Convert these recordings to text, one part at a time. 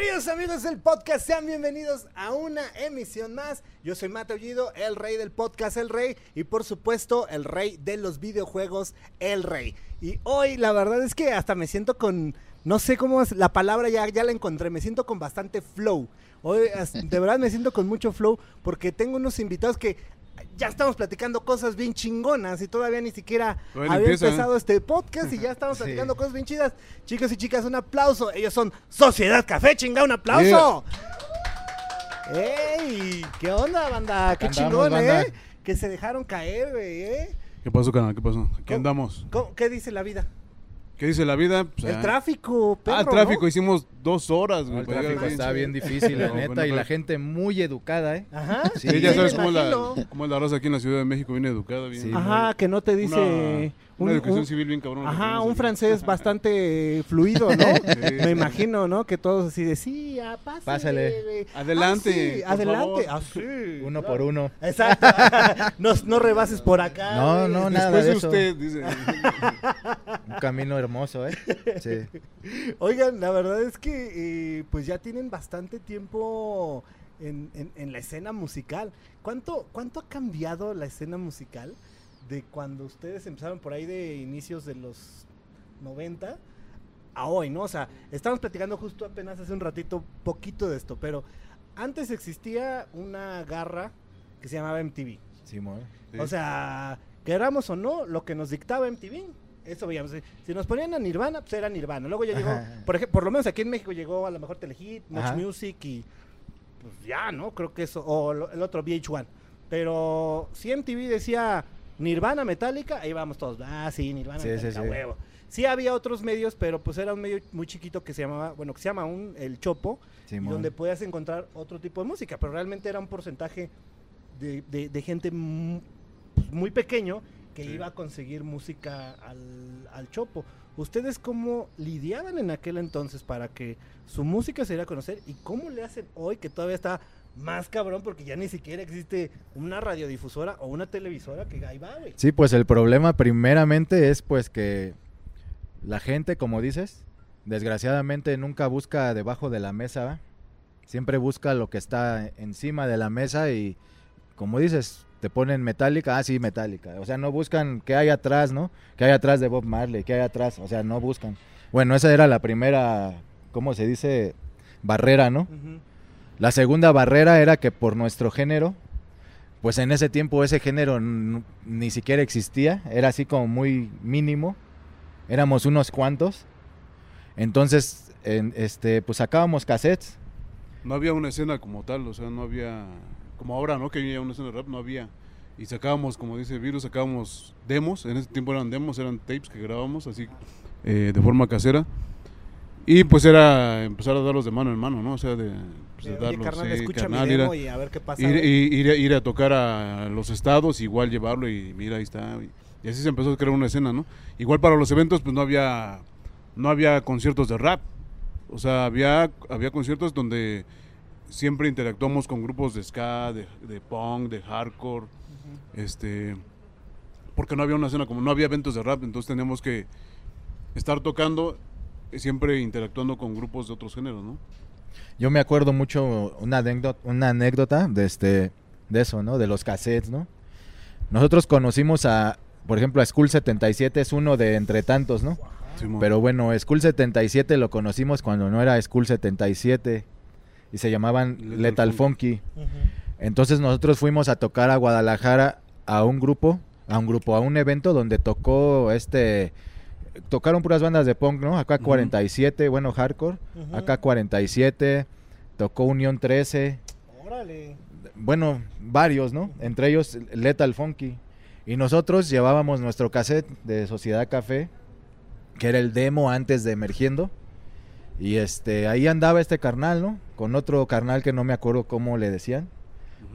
Queridos amigos del podcast, sean bienvenidos a una emisión más. Yo soy Mateo Ullido, el rey del podcast El Rey y por supuesto el rey de los videojuegos El Rey. Y hoy la verdad es que hasta me siento con, no sé cómo es la palabra, ya, ya la encontré, me siento con bastante flow. Hoy de verdad me siento con mucho flow porque tengo unos invitados que ya estamos platicando cosas bien chingonas y todavía ni siquiera ni había empieza, ¿eh? empezado este podcast y ya estamos Sí. platicando cosas bien chidas. Chicos y chicas, un aplauso. Ellos son Sociedad Café, chinga, un aplauso. ¡Ey! ¿Qué onda, banda? ¡Qué Andamos, chingón, banda. eh! Que se dejaron caer, güey, ¿eh? ¿Qué pasó, canal? ¿Qué pasó? Aquí ¿Cómo? andamos. ¿Cómo- ¿Qué dice la vida? ¿Qué dice la vida? Pues, el tráfico, perro, Ah, el tráfico. ¿no? Hicimos dos horas, No, güey. el tráfico está bien difícil, la No, neta, bueno, y la gente muy educada, ¿eh? Ajá. Sí, Sí, ya sabes cómo es, la, cómo la raza aquí en la Ciudad de México, bien educada, bien. Sí. Ajá, que no te dice... Una, una un- educación un- civil bien cabrón. Ajá, un francés bastante fluido, ¿no? Sí. Me imagino, ¿no? Que todos así de sí, ah, pásale, Pásale. Adelante, Ah, sí, por adelante. favor. Ah, sí, Uno claro. por uno. Exacto. no, no rebases por acá. No, no, nada Después de de eso. usted, dice. Un camino hermoso, ¿eh? Sí. Oigan, la verdad es que eh, pues ya tienen bastante tiempo en, en- en la escena musical. ¿Cuánto, ¿Cuánto ha cambiado la escena musical de cuando ustedes empezaron por ahí de inicios de los 90 a hoy, ¿no? O sea, estamos platicando justo apenas hace un ratito poquito de esto, pero antes existía una garra que se llamaba MTV. Simón. Sí. O sea, queramos o no, lo que nos dictaba MTV, eso veíamos. Si nos ponían a Nirvana, pues era Nirvana. Luego ya llegó, Ajá. por ejemplo, por lo menos aquí en México llegó a lo mejor Telehit, Much Ajá. Music y pues ya, ¿no? Creo que eso, o lo- el otro VH1. Pero si MTV decía Nirvana Metallica, ahí vamos todos. Ah, sí, Nirvana Sí, sí, Metallica, sí. huevo. Sí había otros medios, pero pues era un medio muy chiquito que se llamaba, bueno, que se llama un, el Chopo, donde podías encontrar otro tipo de música, pero realmente era un porcentaje de, de- de gente mu- pues, muy pequeño que Sí. iba a conseguir música al, al Chopo. ¿Ustedes cómo lidiaban en aquel entonces para que su música se diera a conocer y cómo le hacen hoy que todavía está más cabrón porque ya ni siquiera existe una radiodifusora o una televisora que ahí va, güey? Sí, pues el problema primeramente es pues que la gente, como dices, desgraciadamente nunca busca debajo de la mesa, ¿va? siempre busca lo que está encima de la mesa y como dices, te ponen metálica, ah sí, metálica, o sea, no buscan qué hay atrás, ¿no? ¿Qué hay atrás de Bob Marley? ¿Qué hay atrás? O sea, no buscan. Bueno, esa era la primera, ¿cómo se dice? Barrera, ¿no? Ujú. La segunda barrera era que por nuestro género, pues en ese tiempo ese género ni siquiera existía, era así como muy mínimo, éramos unos cuantos. Entonces, en- este, pues sacábamos cassettes. No había una escena como tal, o sea, no había. Como ahora, ¿no? Que había una escena de rap, no había. Y sacábamos, como dice Virus, sacábamos demos. En ese tiempo eran demos, eran tapes que grabábamos así eh, de forma casera. Y pues era empezar a darlos de mano en mano, ¿no? O sea, de, pues, de darlos, carnal, sí, escucha carnal, ir a- y a ver qué pasa. ir, ir- ir a- tocar a los estados, igual llevarlo y mira, ahí está. Y, y así se empezó a crear una escena, ¿no? Igual para los eventos, pues no había, no había conciertos de rap. O sea, había, había conciertos donde siempre interactuamos con grupos de ska, de, de punk, de hardcore, este... Porque no había una escena, como no había eventos de rap, entonces teníamos que estar tocando, siempre interactuando con grupos de otros géneros, ¿no? Yo me acuerdo mucho una anécdota, una anécdota de, este, de eso, ¿no? De los cassettes, ¿no? Nosotros conocimos a, por ejemplo, a School 77, es uno de entre tantos, ¿no? Pero bueno, School 77 lo conocimos cuando no era School 77 y se llamaban Lethal Lethal Funky. Entonces nosotros fuimos a tocar a Guadalajara a un grupo, a un grupo, a un evento donde tocó este tocaron puras bandas de punk, ¿no? Acá Ujú. 47, bueno, hardcore, acá 47, tocó Unión 13, Órale. bueno, varios, ¿no? Entre ellos Lethal Funky. Y nosotros llevábamos nuestro cassette de Sociedad Café, que era el demo antes de Emergiendo. Y este, ahí andaba este carnal, ¿no? Con otro carnal que no me acuerdo cómo le decían.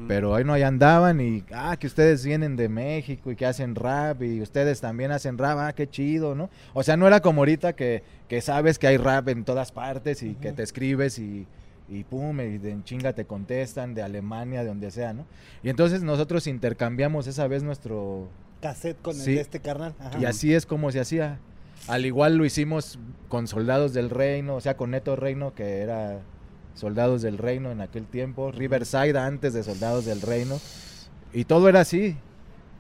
Pero ahí no, ahí andaban y, ah, que ustedes vienen de México y que hacen rap y ustedes también hacen rap, ah, qué chido, ¿no? O sea, no era como ahorita que, que sabes que hay rap en todas partes y que te escribes y, y pum, y de chinga te contestan, de Alemania, de donde sea, ¿no? Y entonces nosotros intercambiamos esa vez nuestro... Cassette con el Sí. de este carnal. Ajá. Y así es como se hacía. Al igual lo hicimos con Soldados del Reino, o sea, con Neto Reino, que era Soldados del Reino en aquel tiempo, Riverside antes de Soldados del Reino, y todo era así.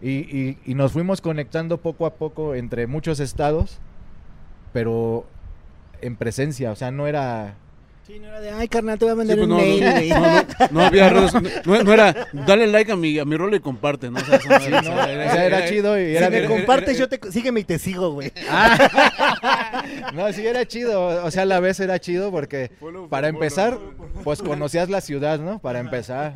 Y, y- nos fuimos conectando poco a poco entre muchos estados, pero en presencia, o sea, no era... Sí, no era de, ay, carnal, te voy a Sí, vender pues un no, mail, no, no, no, no había redes, no, no era dale like a mi, a mi rol y comparte, ¿no? O sea, eso no Sí, era- no, o sea, era chido y Si era me compartes, yo te sígueme y te sigo, güey. No, sí era chido, o sea, a la vez era chido porque para empezar, pues conocías la ciudad, ¿no? Para empezar.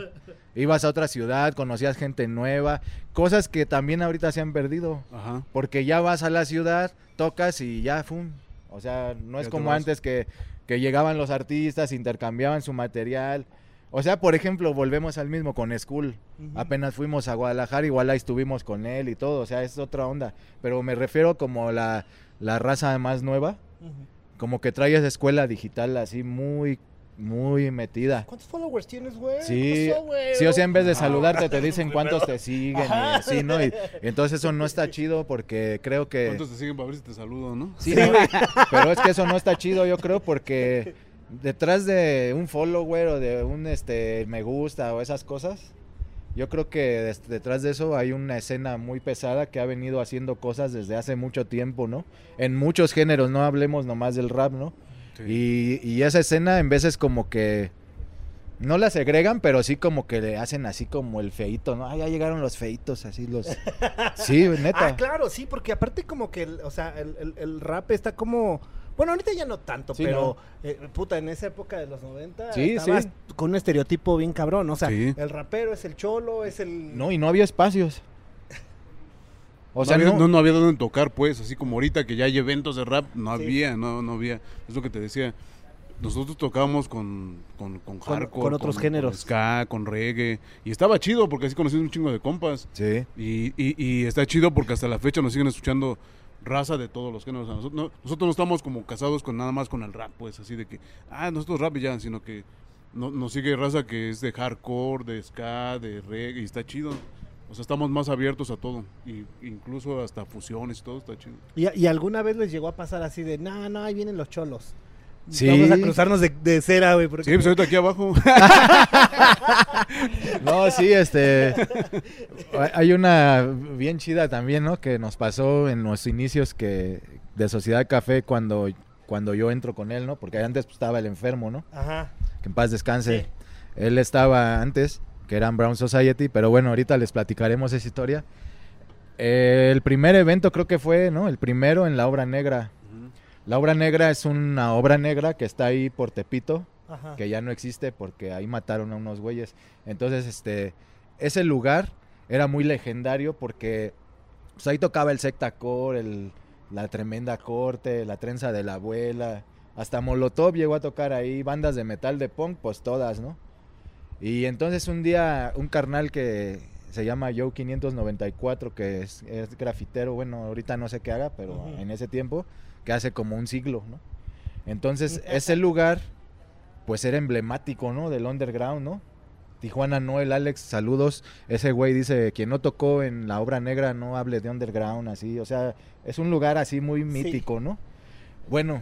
Ibas a otra ciudad, conocías gente nueva, cosas que también ahorita se han perdido, Ajá. porque ya vas a la ciudad, tocas y ya, ¡fum! O sea, no es como antes que, que llegaban los artistas, intercambiaban su material. O sea, por ejemplo, volvemos al mismo con School. Apenas fuimos a Guadalajara, igual ahí estuvimos con él y todo, o sea, es otra onda. Pero me refiero como la, la raza más nueva, como que trae esa escuela digital así muy, muy metida. ¿Cuántos followers tienes, güey? Sí, ¿Qué pasó, güey? sí, o sea, en vez de saludarte te dicen cuántos te siguen y así, ¿no? Y, entonces eso no está chido porque creo que... ¿Cuántos te siguen para ver si te saludo, no? Sí, ¿no? pero es que eso no está chido, yo creo, porque detrás de un follower o de un este me gusta o esas cosas, yo creo que detrás de eso hay una escena muy pesada que ha venido haciendo cosas desde hace mucho tiempo, ¿no? En muchos géneros, no hablemos nomás del rap, ¿no? Sí. Y, y esa escena en veces como que no la segregan, pero sí como que le hacen así como el feito, ¿no? Ah, ya llegaron los feitos, así los... Sí, neta. Ah, claro, sí, porque aparte como que, el- o sea, el, el- el rap está como... Bueno, ahorita ya no tanto, Sí, pero, eh, puta, en esa época de los 90 Sí, estabas sí. con un estereotipo bien cabrón, o sea, el rapero es el cholo, es el... No, y no había espacios. O no, sea, había, no, no, no había dónde tocar, pues, así como ahorita que ya hay eventos de rap, no Sí. había, no, no había. Es lo que te decía. Nosotros tocábamos con, con, con hardcore, con otros géneros. Con ska, con reggae. Y estaba chido porque así conocimos un chingo de compas. Sí. Y, y, y está chido porque hasta la fecha nos siguen escuchando raza de todos los géneros. O sea, nosotros, no, nosotros no estamos como casados con nada más con el rap, pues, así de que, ah, nosotros rap y ya, sino que no, nos sigue raza que es de hardcore, de ska, de reggae, y está chido. O sea, estamos más abiertos a todo, y incluso hasta fusiones y todo está chido. Y, y alguna vez les llegó a pasar así de, no, no, ahí vienen los cholos. Sí. Vamos a cruzarnos de, de cera, güey. porque- Sí, pues ahorita aquí abajo. No, sí, este. hay- Hay una bien chida también, ¿no? Que nos pasó en los inicios que de Sociedad Café cuando, cuando yo entro con él, ¿no? Porque antes pues, estaba el enfermo, ¿no? Ajá. Que en paz descanse. Sí. Él estaba antes, que eran Brown Society, pero bueno, ahorita les platicaremos esa historia. Eh, el primer evento creo que fue, ¿no? El primero en la Obra Negra. La Obra Negra es una obra negra que está ahí por Tepito, Ajá. que ya no existe porque ahí mataron a unos güeyes. Entonces, este, ese lugar era muy legendario porque pues, ahí tocaba el sectacore, el, la tremenda corte, la trenza de la abuela, hasta Molotov llegó a tocar ahí, bandas de metal de punk, pues todas, ¿no? Y entonces un día un carnal que se llama Joe 594, que es, es grafitero, bueno, ahorita no sé qué haga, pero en ese tiempo, que hace como un siglo, ¿no? Entonces, ese lugar, pues era emblemático, ¿no? Del underground, ¿no? Tijuana Noel, Alex, saludos. Ese güey dice, quien no tocó en la obra negra no hable de underground, así. O sea, es un lugar así muy mítico, ¿no? Bueno,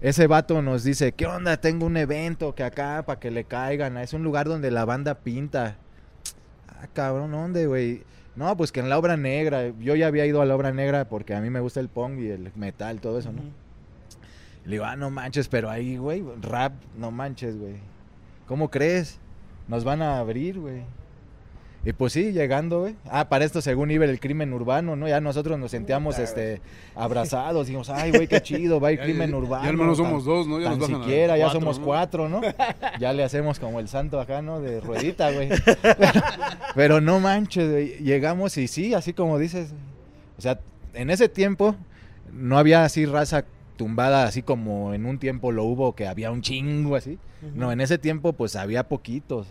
ese vato nos dice, ¿qué onda? Tengo un evento que acá para que le caigan. Es un lugar donde la banda pinta. Ah, cabrón, ¿dónde, güey? No, pues que en la obra negra. Yo ya había ido a la obra negra porque a mí me gusta el punk y el metal, todo eso, ¿no? Le digo, ah, no manches, pero ahí, güey, rap, no manches, güey. ¿Cómo crees? Nos van a abrir, güey. Y pues sí, llegando, güey. Ah, para esto según iba el crimen urbano, ¿no? Ya nosotros nos sentíamos, Puta, este, abrazados. Dijimos, ay, güey, qué chido, va el crimen urbano. Ya al menos somos dos, ¿no? Ya Tan nos bajan siquiera, ya cuatro, somos ¿no? cuatro, ¿no? Ya le hacemos como el santo acá, ¿no? De ruedita, güey. Pero, pero no manches, güey. Llegamos y sí, así como dices. O sea, en ese tiempo no había así raza tumbada así como en un tiempo lo hubo, que había un chingo así. No, en ese tiempo pues había poquitos.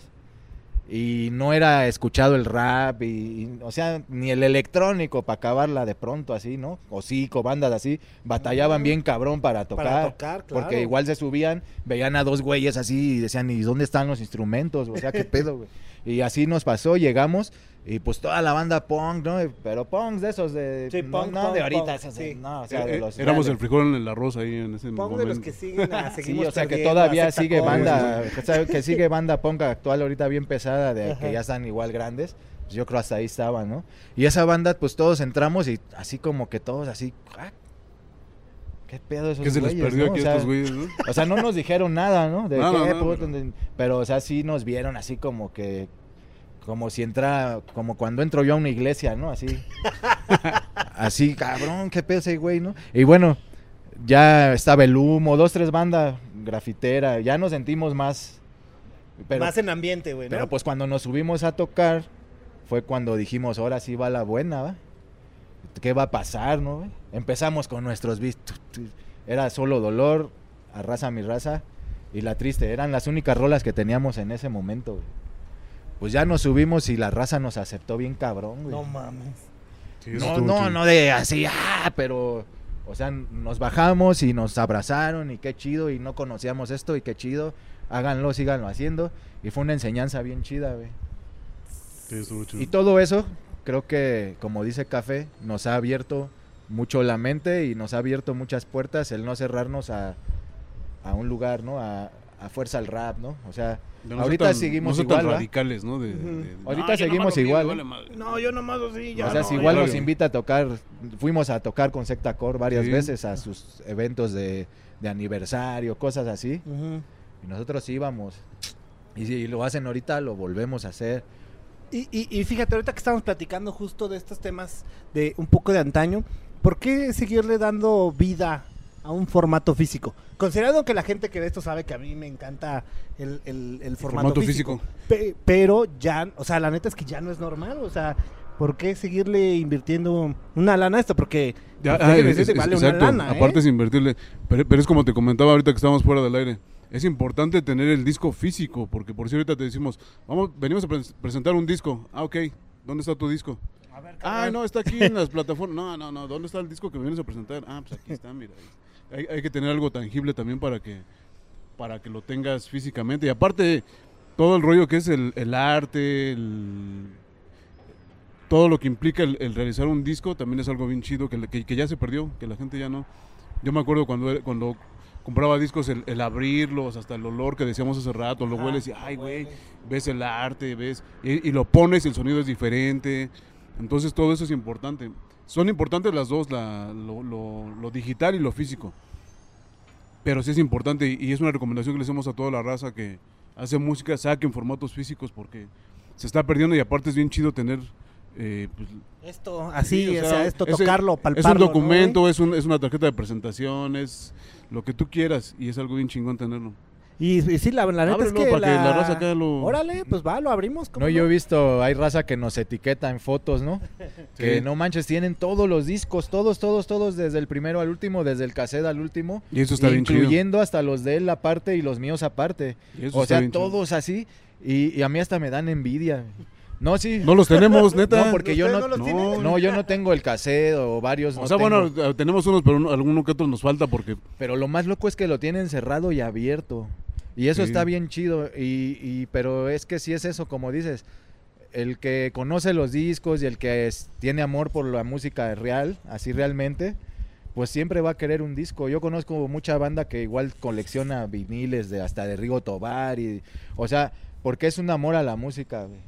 Y no era escuchado el rap, y, y, o sea, ni el electrónico para acabarla de pronto así, ¿no? O cinco bandas así, batallaban bien cabrón para tocar. Para tocar, claro. Porque igual se subían, veían a dos güeyes así y decían, ¿y dónde están los instrumentos? O sea, ¿qué pedo, güey? Y así nos pasó, llegamos y pues toda la banda punk, ¿no? Pero punks de esos de... Sí, no, punk, no punk, de ahorita, punk, esos sí. de- no, o sea, de Eh, los éramos el frijol en el arroz ahí en ese Pongo momento. de los que siguen a Sí, seguimos o sea que todavía sigue banda, o sea, que sigue banda punk actual ahorita bien pesada, de Ajá. que ya están igual grandes. Pues yo creo hasta ahí estaban, ¿no? Y esa banda, pues todos entramos y así como que todos así, ah, ¿qué pedo esos ¿Qué se les güeyes, perdió no? aquí O a sea, estos güeyes, no? O sea, no nos dijeron nada, ¿no? De No, qué, pero- de- pero, o sea, sí nos vieron así como que, como si entra, como cuando entro yo a una iglesia, ¿no? Así, así, cabrón, qué pedo ese güey, ¿no? Y bueno, ya estaba el humo, dos, tres bandas grafitera, ya nos sentimos más, pero, Más en ambiente, güey, ¿no? pero pues cuando nos subimos a tocar, fue cuando dijimos, ahora sí va la buena, ¿va? ¿Qué va a pasar, no? güey? Empezamos con nuestros beats. Era solo dolor, arrasa mi raza y la triste. Eran las únicas rolas que teníamos en ese momento, güey. Pues ya nos subimos y la raza nos aceptó bien cabrón, güey. No mames. Sí, No, no, no de así, ah, pero, o sea, nos bajamos y nos abrazaron y qué chido y no conocíamos esto y qué chido, háganlo, síganlo haciendo y fue una enseñanza bien chida, güey. Sí, estuvo chido. Y todo eso, creo que, como dice Café, nos ha abierto mucho la mente y nos ha abierto muchas puertas el no cerrarnos a, a un lugar, ¿no? A, a fuerza al rap, ¿no? O sea, no ahorita tan- seguimos no igual, tan radicales, ¿no? De- Ahorita no, seguimos igual, me ¿no? vale madre. No, yo nomás así, ya o sea, no, si ya igual no. nos invita a tocar, fuimos a tocar con Secta Core varias Sí. veces a sus eventos de, de aniversario, cosas así, y nosotros íbamos. Y si lo hacen ahorita, lo volvemos a hacer. Y, y, y fíjate, ahorita que estamos platicando justo de estos temas de un poco de antaño, ¿por qué seguirle dando vida a un formato físico? Considerando que la gente que ve esto sabe que a mí me encanta el, el- el formato, formato físico. físico. Pe- pero ya, o sea, la neta es que ya no es normal, o sea, ¿por qué seguirle invirtiendo una lana a esto? Porque Ya, pues, ah, es- es- vale una lana, ¿eh? Aparte es invertirle. Pero, pero es como te comentaba ahorita que estábamos fuera del aire. Es importante tener el disco físico, porque por si ahorita te decimos, vamos, venimos a pre- presentar un disco. Ah, ok. ¿Dónde está tu disco? A ver, Ah, no, está aquí en las plataformas. No, no, no. ¿Dónde está el disco que vienes a presentar? Ah, pues aquí está, mira. Hay, hay que tener algo tangible también para que para que lo tengas físicamente. Y aparte, todo el rollo que es el, el arte, el- todo lo que implica el, el realizar un disco también es algo bien chido que, que- que ya se perdió, que la gente ya no. Yo me acuerdo cuando, cuando compraba discos, el, el abrirlos, hasta el olor que decíamos hace rato, lo hueles y, ay, güey, ves el arte, ves, y, y lo pones y el sonido es diferente. Entonces todo eso es importante. Son importantes las dos, la- lo, lo- lo digital y lo físico. Pero sí es importante y, y es una recomendación que le hacemos a toda la raza que hace música, saquen formatos físicos porque se está perdiendo y aparte es bien chido tener... eh, pues, Esto, así, Sí, o sea, esto, tocarlo, es palparlo. un ¿no, documento, es, un- es una tarjeta de presentación, es lo que tú quieras y es algo bien chingón tenerlo. Y, y sí, la, la neta es que para que la... la raza acá lo- Órale, pues va, lo abrimos. ¿cómo No, yo he visto, hay raza que nos etiqueta en fotos, ¿no? Que no manches, tienen todos los discos, todos, todos, todos, desde el primero al último, desde el cassette al último. Y eso está bien chido. incluyendo hasta los de él aparte y los míos aparte. Y eso O está sea, bien chido. todos así. Y, y a mí hasta me dan envidia. No, sí. No los tenemos, neta. No, porque yo ¿Ustedes no, no los no, yo no tengo el cassette o varios. O no sea, bueno, tengo. tenemos unos, pero uno- alguno que otro nos falta porque Pero lo más loco es que lo tienen cerrado y abierto. Y eso Sí. está bien chido. Y, y- pero es que sí es eso, como dices. El que conoce los discos y el que es- tiene amor por la música real, así realmente, pues siempre va a querer un disco. Yo conozco mucha banda que igual colecciona viniles de hasta de Rigo Tobar y, o sea, porque es un amor a la música. güey.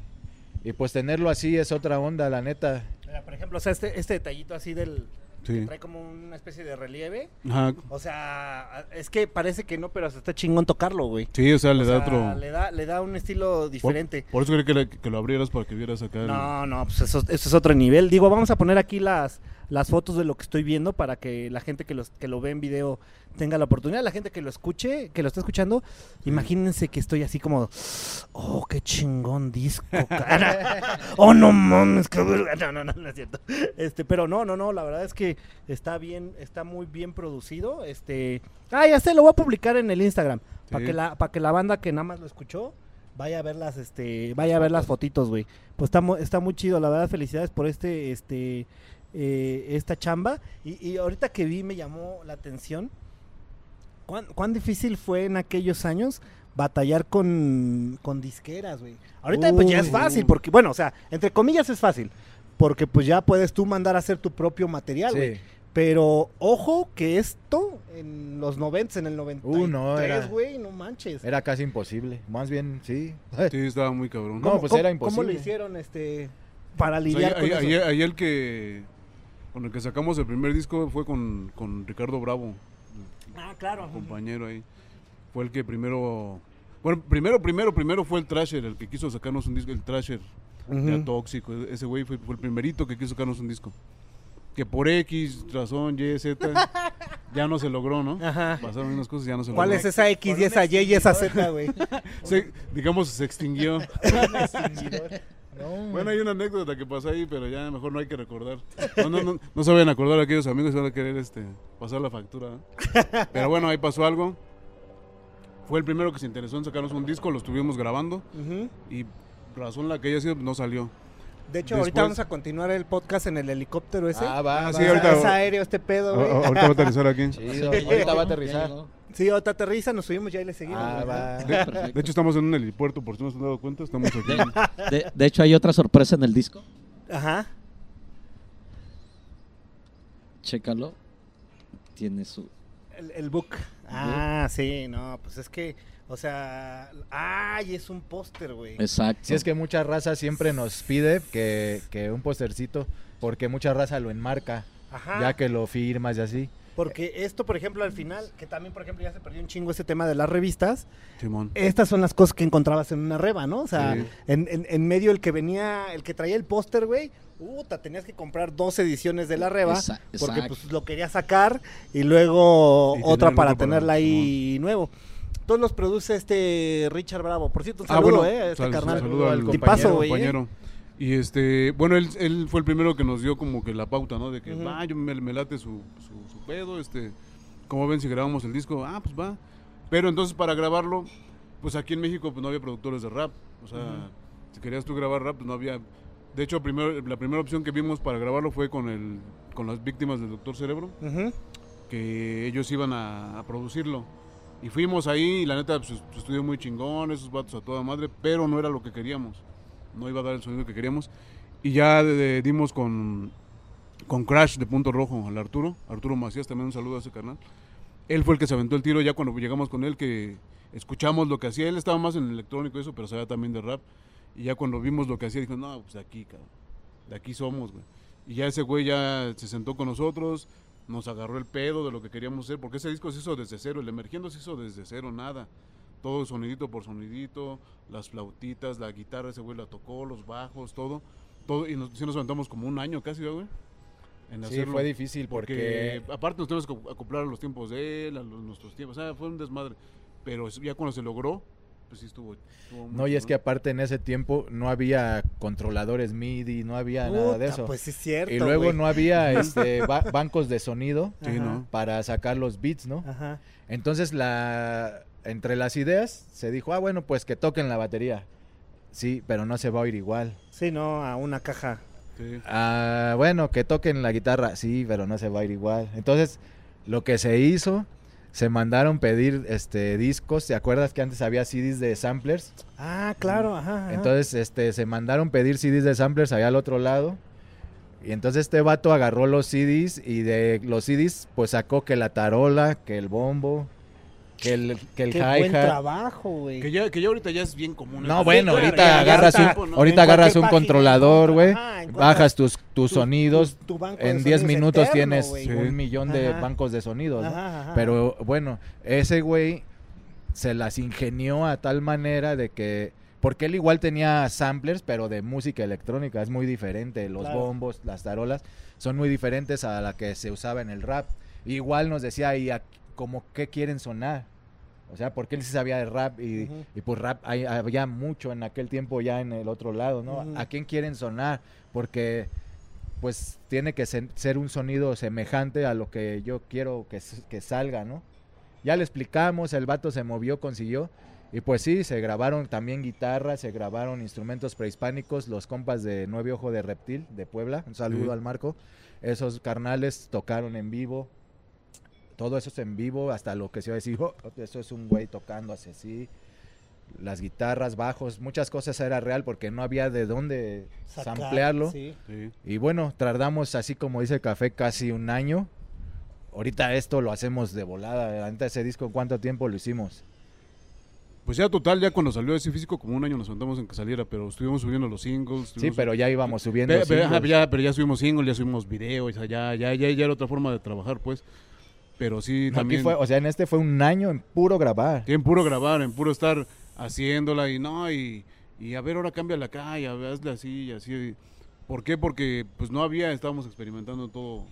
Y pues tenerlo así es otra onda, la neta. Mira, por ejemplo, o sea, este, este detallito así del... que sí. trae como una especie de relieve. Ajá. O sea, es que parece que no, pero hasta está chingón tocarlo, güey. Sí, o sea, le O da sea, otro. Le da, le da un estilo diferente. por eso quería que, le- que lo abrieras para que vieras acá. el- No, no, pues eso, eso es otro nivel. Digo, vamos a poner aquí las, las fotos de lo que estoy viendo para que la gente que, los, que lo ve en video tenga la oportunidad. La gente que lo escuche, que lo está escuchando, imagínense que estoy así como, oh, qué chingón disco, cara. oh, no mames, qué verga". No, no, no, no es cierto. Este, pero no, no, no, la verdad es que está bien, está muy bien producido. Este, ah, ya sé, lo voy a publicar en el Instagram. Para que la, para que la banda que nada más lo escuchó vaya a ver las, este, vaya a ver las fotitos, güey. Pues está, está muy chido, la verdad, felicidades por este, este, eh, esta chamba. Y, y ahorita que vi me llamó la atención. ¿Cuán, cuán difícil fue en aquellos años batallar con, con disqueras, güey. Ahorita pues ya es fácil, porque, bueno, o sea, entre comillas es fácil, porque pues ya puedes tú mandar a hacer tu propio material, güey. Sí. Pero ojo que esto en los 90, en el 93, Uh, no, era- güey, no manches. Era casi imposible. Más bien, sí. Sí, estaba muy cabrón. No, pues era ¿Cómo lo imposible. hicieron este para O sea, lidiar ahí- con ahí- eso? ahí el que con el que sacamos el primer disco fue con, con Ricardo Bravo, Ah, claro. un compañero ahí. Fue el que primero bueno, primero, primero, primero fue el Trasher, el que quiso sacarnos un disco, el Trasher, ya Ujú. tóxico. Ese güey fue, fue el primerito que quiso sacarnos un disco. Que por X, razón, Y, Z, ya no se logró, ¿no? Ajá. Pasaron unas cosas y ya no se ¿Cuál logró. es esa X y esa Y y esa Z, güey? Se- digamos, se extinguió. No, Bueno, hay una anécdota que pasó ahí, pero ya mejor no hay que recordar. No, no, no, no se vayan a acordar aquellos amigos que van a querer este, pasar la factura. ¿eh? Pero bueno, ahí pasó algo. Fue el primero que se interesó en sacarnos un disco, lo estuvimos grabando y razón la que haya sido, no salió. De hecho, Después- ahorita vamos a continuar el podcast en el helicóptero ese. Ah, va, Ah, va. sí, ahorita- Es aéreo este pedo, güey. ahorita va a aterrizar aquí. Chido. Ahorita va a aterrizar. Sí, ahorita aterriza, nos subimos ya y le seguimos. Ah, va. De, de hecho, estamos en un helipuerto, por si no se han dado cuenta, estamos aquí. De, de hecho, hay otra sorpresa en el disco. Ajá. Chécalo. Tiene su. El, el book. Ah, sí, no, pues es que, o sea, ay, es un póster, güey. Exacto. Si es que mucha raza siempre nos pide que, que un postercito, porque mucha raza lo enmarca, Ajá. ya que lo firmas y así. Porque esto, por ejemplo, al final, que también, por ejemplo, ya se perdió un chingo ese tema de las revistas, Simón. estas son las cosas que encontrabas en una reba, ¿no? O sea, Sí. en, en- en medio el que venía, el que traía el póster, güey, puta, tenías que comprar dos ediciones de la reba, porque pues lo quería sacar y luego Y otra para- tenerla ahí nuevo. Todos los produce este Richard Bravo. Por cierto, un Ah, saludo, bueno, eh, a este sal- carnal. saludo al compañero, eh. compañero. Y este, bueno, él, él fue el primero que nos dio como que la pauta, ¿no? De que, va, yo me, me late su, su, su pedo, este, como ven si grabamos el disco? Ah, pues va. Pero entonces para grabarlo, pues aquí en México pues no había productores de rap. O sea, si querías tú grabar rap, pues no había... De hecho, primero, la primera opción que vimos para grabarlo fue con, el, con las víctimas del Doctor Cerebro, que ellos iban a, a producirlo. Y fuimos ahí y la neta, pues, su estudio muy chingón, esos vatos a toda madre, pero no era lo que queríamos. No iba a dar el sonido que queríamos. Y ya de- de- dimos con, con Crash de Punto Rojo al Arturo, Arturo Macías, también un saludo a ese canal. Él fue el que se aventó el tiro ya cuando llegamos con él, que escuchamos lo que hacía. Él estaba más en el electrónico y eso, pero sabía también de rap. Y ya cuando vimos lo que hacía, dijo, no, pues de aquí, cabrón. De aquí somos, güey. Y ya ese güey ya se sentó con nosotros, nos agarró el pedo de lo que queríamos hacer, porque ese disco se hizo desde cero, el emergiendo se hizo desde cero, nada. Todo sonidito por sonidito, las flautitas, la guitarra, ese güey la tocó, los bajos, todo. todo y nos, sí nos aventamos como un año casi, ¿no, güey. En Sí, hacerlo. fue difícil Porque, porque... aparte nos tenemos que acoplar a los tiempos de él, a los- nuestros tiempos, o sea, fue un desmadre. Pero ya cuando se logró, pues sí estuvo. estuvo muy No, y es que aparte en ese tiempo no había controladores MIDI, no había nada de eso. Pues sí es cierto. y luego no había este, ba- bancos de sonido Sí, Ajá. ¿no? para sacar los beats, ¿no? Ajá. Entonces, la, entre las ideas se dijo, ah, bueno, pues que toquen la batería. Sí, pero no se va a oír igual. Sí, no, a una caja. Sí. Ah, bueno, que toquen la guitarra. Sí, pero no se va a ir igual. Entonces, lo que se hizo, se mandaron pedir este discos. ¿Te acuerdas que antes había CDs de samplers? Ah, claro, ajá. ajá. Entonces, este, se mandaron pedir CDs de samplers allá al otro lado. Y entonces este vato agarró los CDs y de los CDs pues sacó que la tarola, que el bombo, que el, que el Qué buen hi-hat. trabajo, güey. Que ya, que ya ahorita ya es bien común. No, bueno, claro, ahorita ya- agarras está. un, ¿no? ahorita En agarras un página controlador, güey, Ajá, bajas tus, tus tu- sonidos, tu- tu banco de en 10 sonidos minutos eterno, tienes güey. Un millón de Ajá. bancos de sonidos, ¿no? Ajá, ajá. Pero bueno, ese güey se las ingenió a tal manera de que, porque él igual tenía samplers, pero de música electrónica, es muy diferente, los Claro. bombos, las tarolas, son muy diferentes a la que se usaba en el rap. Igual nos decía, y a- como qué quieren sonar. O sea, porque él sí sabía de rap y, Ujú. y pues rap hay- había mucho en aquel tiempo ya en el otro lado, ¿no? Ujú. ¿A quién quieren sonar? Porque pues tiene que ser, un sonido semejante a lo que yo quiero que, que salga, ¿no? Ya le explicamos, el vato se movió, consiguió. Y pues sí, se grabaron también guitarras, se grabaron instrumentos prehispánicos, los compas de Nueve Ojo de Reptil de Puebla, un saludo Sí. al Marco. Esos carnales tocaron en vivo, todo eso es en vivo, hasta lo que se va a decir, "Oh, eso es un güey tocando así, así. las guitarras, bajos, muchas cosas era real porque no había de dónde Sacar, samplearlo. sí. Sí. Y bueno, tardamos así como dice Café casi un año. Ahorita esto lo hacemos de volada. Antes ese disco, ¿en cuánto tiempo lo hicimos? Pues ya total, ya cuando salió ese físico, como un año nos sentamos en que saliera, pero estuvimos subiendo los singles. Sí, pero ya íbamos subiendo. Pe- pe- ajá, singles. ya, pero ya subimos singles, ya subimos videos, ya, ya, ya, ya, ya era otra forma de trabajar, pues. Pero sí, Aquí también. fue, o sea, en este fue un año en puro grabar. Sí, en puro grabar, en puro estar haciéndola y no, y, y a ver, ahora cámbiala acá y a ver, hazle así y así. ¿Por qué? Porque pues no había, estábamos experimentando todo,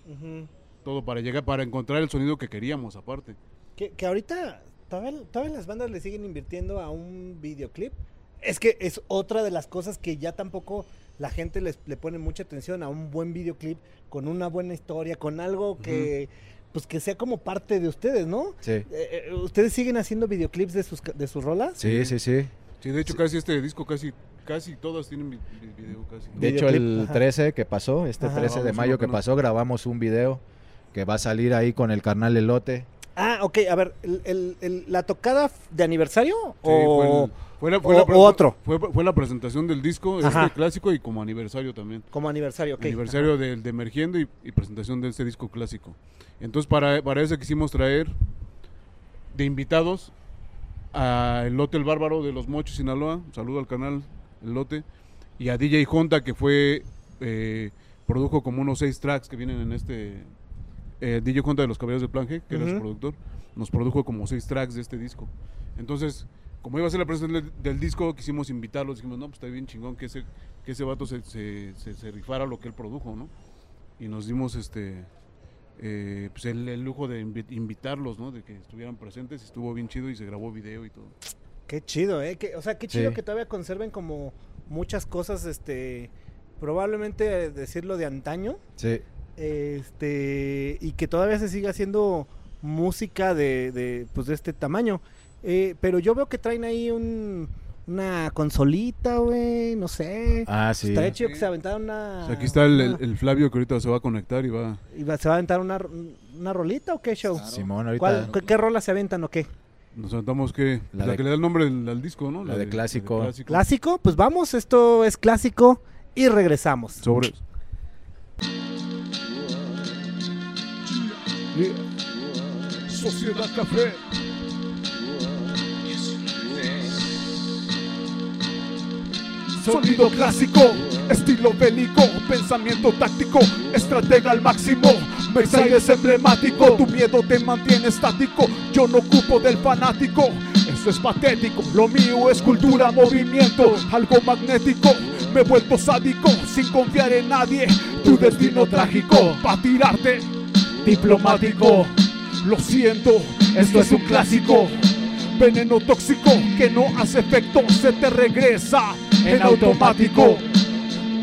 todo para llegar, para encontrar el sonido que queríamos aparte. Que, que ahorita todavía, todavía las bandas le siguen invirtiendo a un videoclip. Es que es otra de las cosas que ya tampoco la gente les, le pone mucha atención a un buen videoclip con una buena historia, con algo que pues que sea como parte de ustedes, ¿no? Sí. Eh, eh, ¿Ustedes siguen haciendo videoclips de sus, de sus rolas? Sí, sí, sí. Sí, de hecho casi este disco, casi, casi todas tienen vi- vi- video casi. De hecho, el ajá. 13 que pasó, este Ajá. 13 de mayo que pasó, grabamos un video que va a salir ahí con el carnal Elote. Ah, ok, a ver, el- el- el- ¿la tocada de aniversario Sí, o fue, el- fue la, fue o- la- o otro? Fue, fue la presentación del disco, Ajá. este clásico y como aniversario también. como aniversario? ok. aniversario Ajá. del de Emergiendo y, y presentación de este disco clásico. Entonces para, para eso quisimos traer de invitados a El Lote el Bárbaro de Los Mochos, Sinaloa, un saludo al canal El Lote, y a DJ Honta que fue, eh, produjo como unos seis tracks que vienen en este, eh, DJ Honta de los Caballeros de Plan G, que era su productor, nos produjo como seis tracks de este disco. Entonces, como iba a ser la presentación del, del disco, quisimos invitarlos, dijimos, no, pues está bien chingón que ese, que ese vato se, se, se- se rifara lo que él produjo, ¿no? Y nos dimos este eh, pues el, el lujo de invi- invitarlos, ¿no? De que estuvieran presentes, y estuvo bien chido y se grabó video y todo. Qué chido, ¿eh? Que- o sea, qué Sí. chido que todavía conserven como muchas cosas, este, probablemente decirlo de antaño, Sí. este, y que todavía se siga haciendo música de, de, pues, de este tamaño. Eh, pero yo veo que traen ahí un, una consolita, güey, no sé. Ah, sí. Estaría chido Sí. que se aventaran una... O sea, aquí está el, el- una- el Flavio que ahorita se va a conectar y va. y va- ¿Se va a aventar una, una rolita o qué show? Claro. Simón, ahorita. ¿Cuál, qué, qué rolas se aventan o qué? Nos sentamos que La la, de- que le da el nombre al, al disco, ¿no? la de clásico. ¿Clásico? Pues vamos, esto es clásico y regresamos. Sobres. Sociedad Café. Sonido clásico, estilo bélico, pensamiento táctico, estratega al máximo. Versailles es emblemático, tu miedo te mantiene estático. Yo no ocupo del fanático, eso es patético. Lo mío es cultura, movimiento, algo magnético. Me he vuelto sádico, sin confiar en nadie. Tu destino trágico, pa' tirarte, diplomático. Lo siento, esto es un clásico. Veneno tóxico que no hace efecto, se te regresa en automático.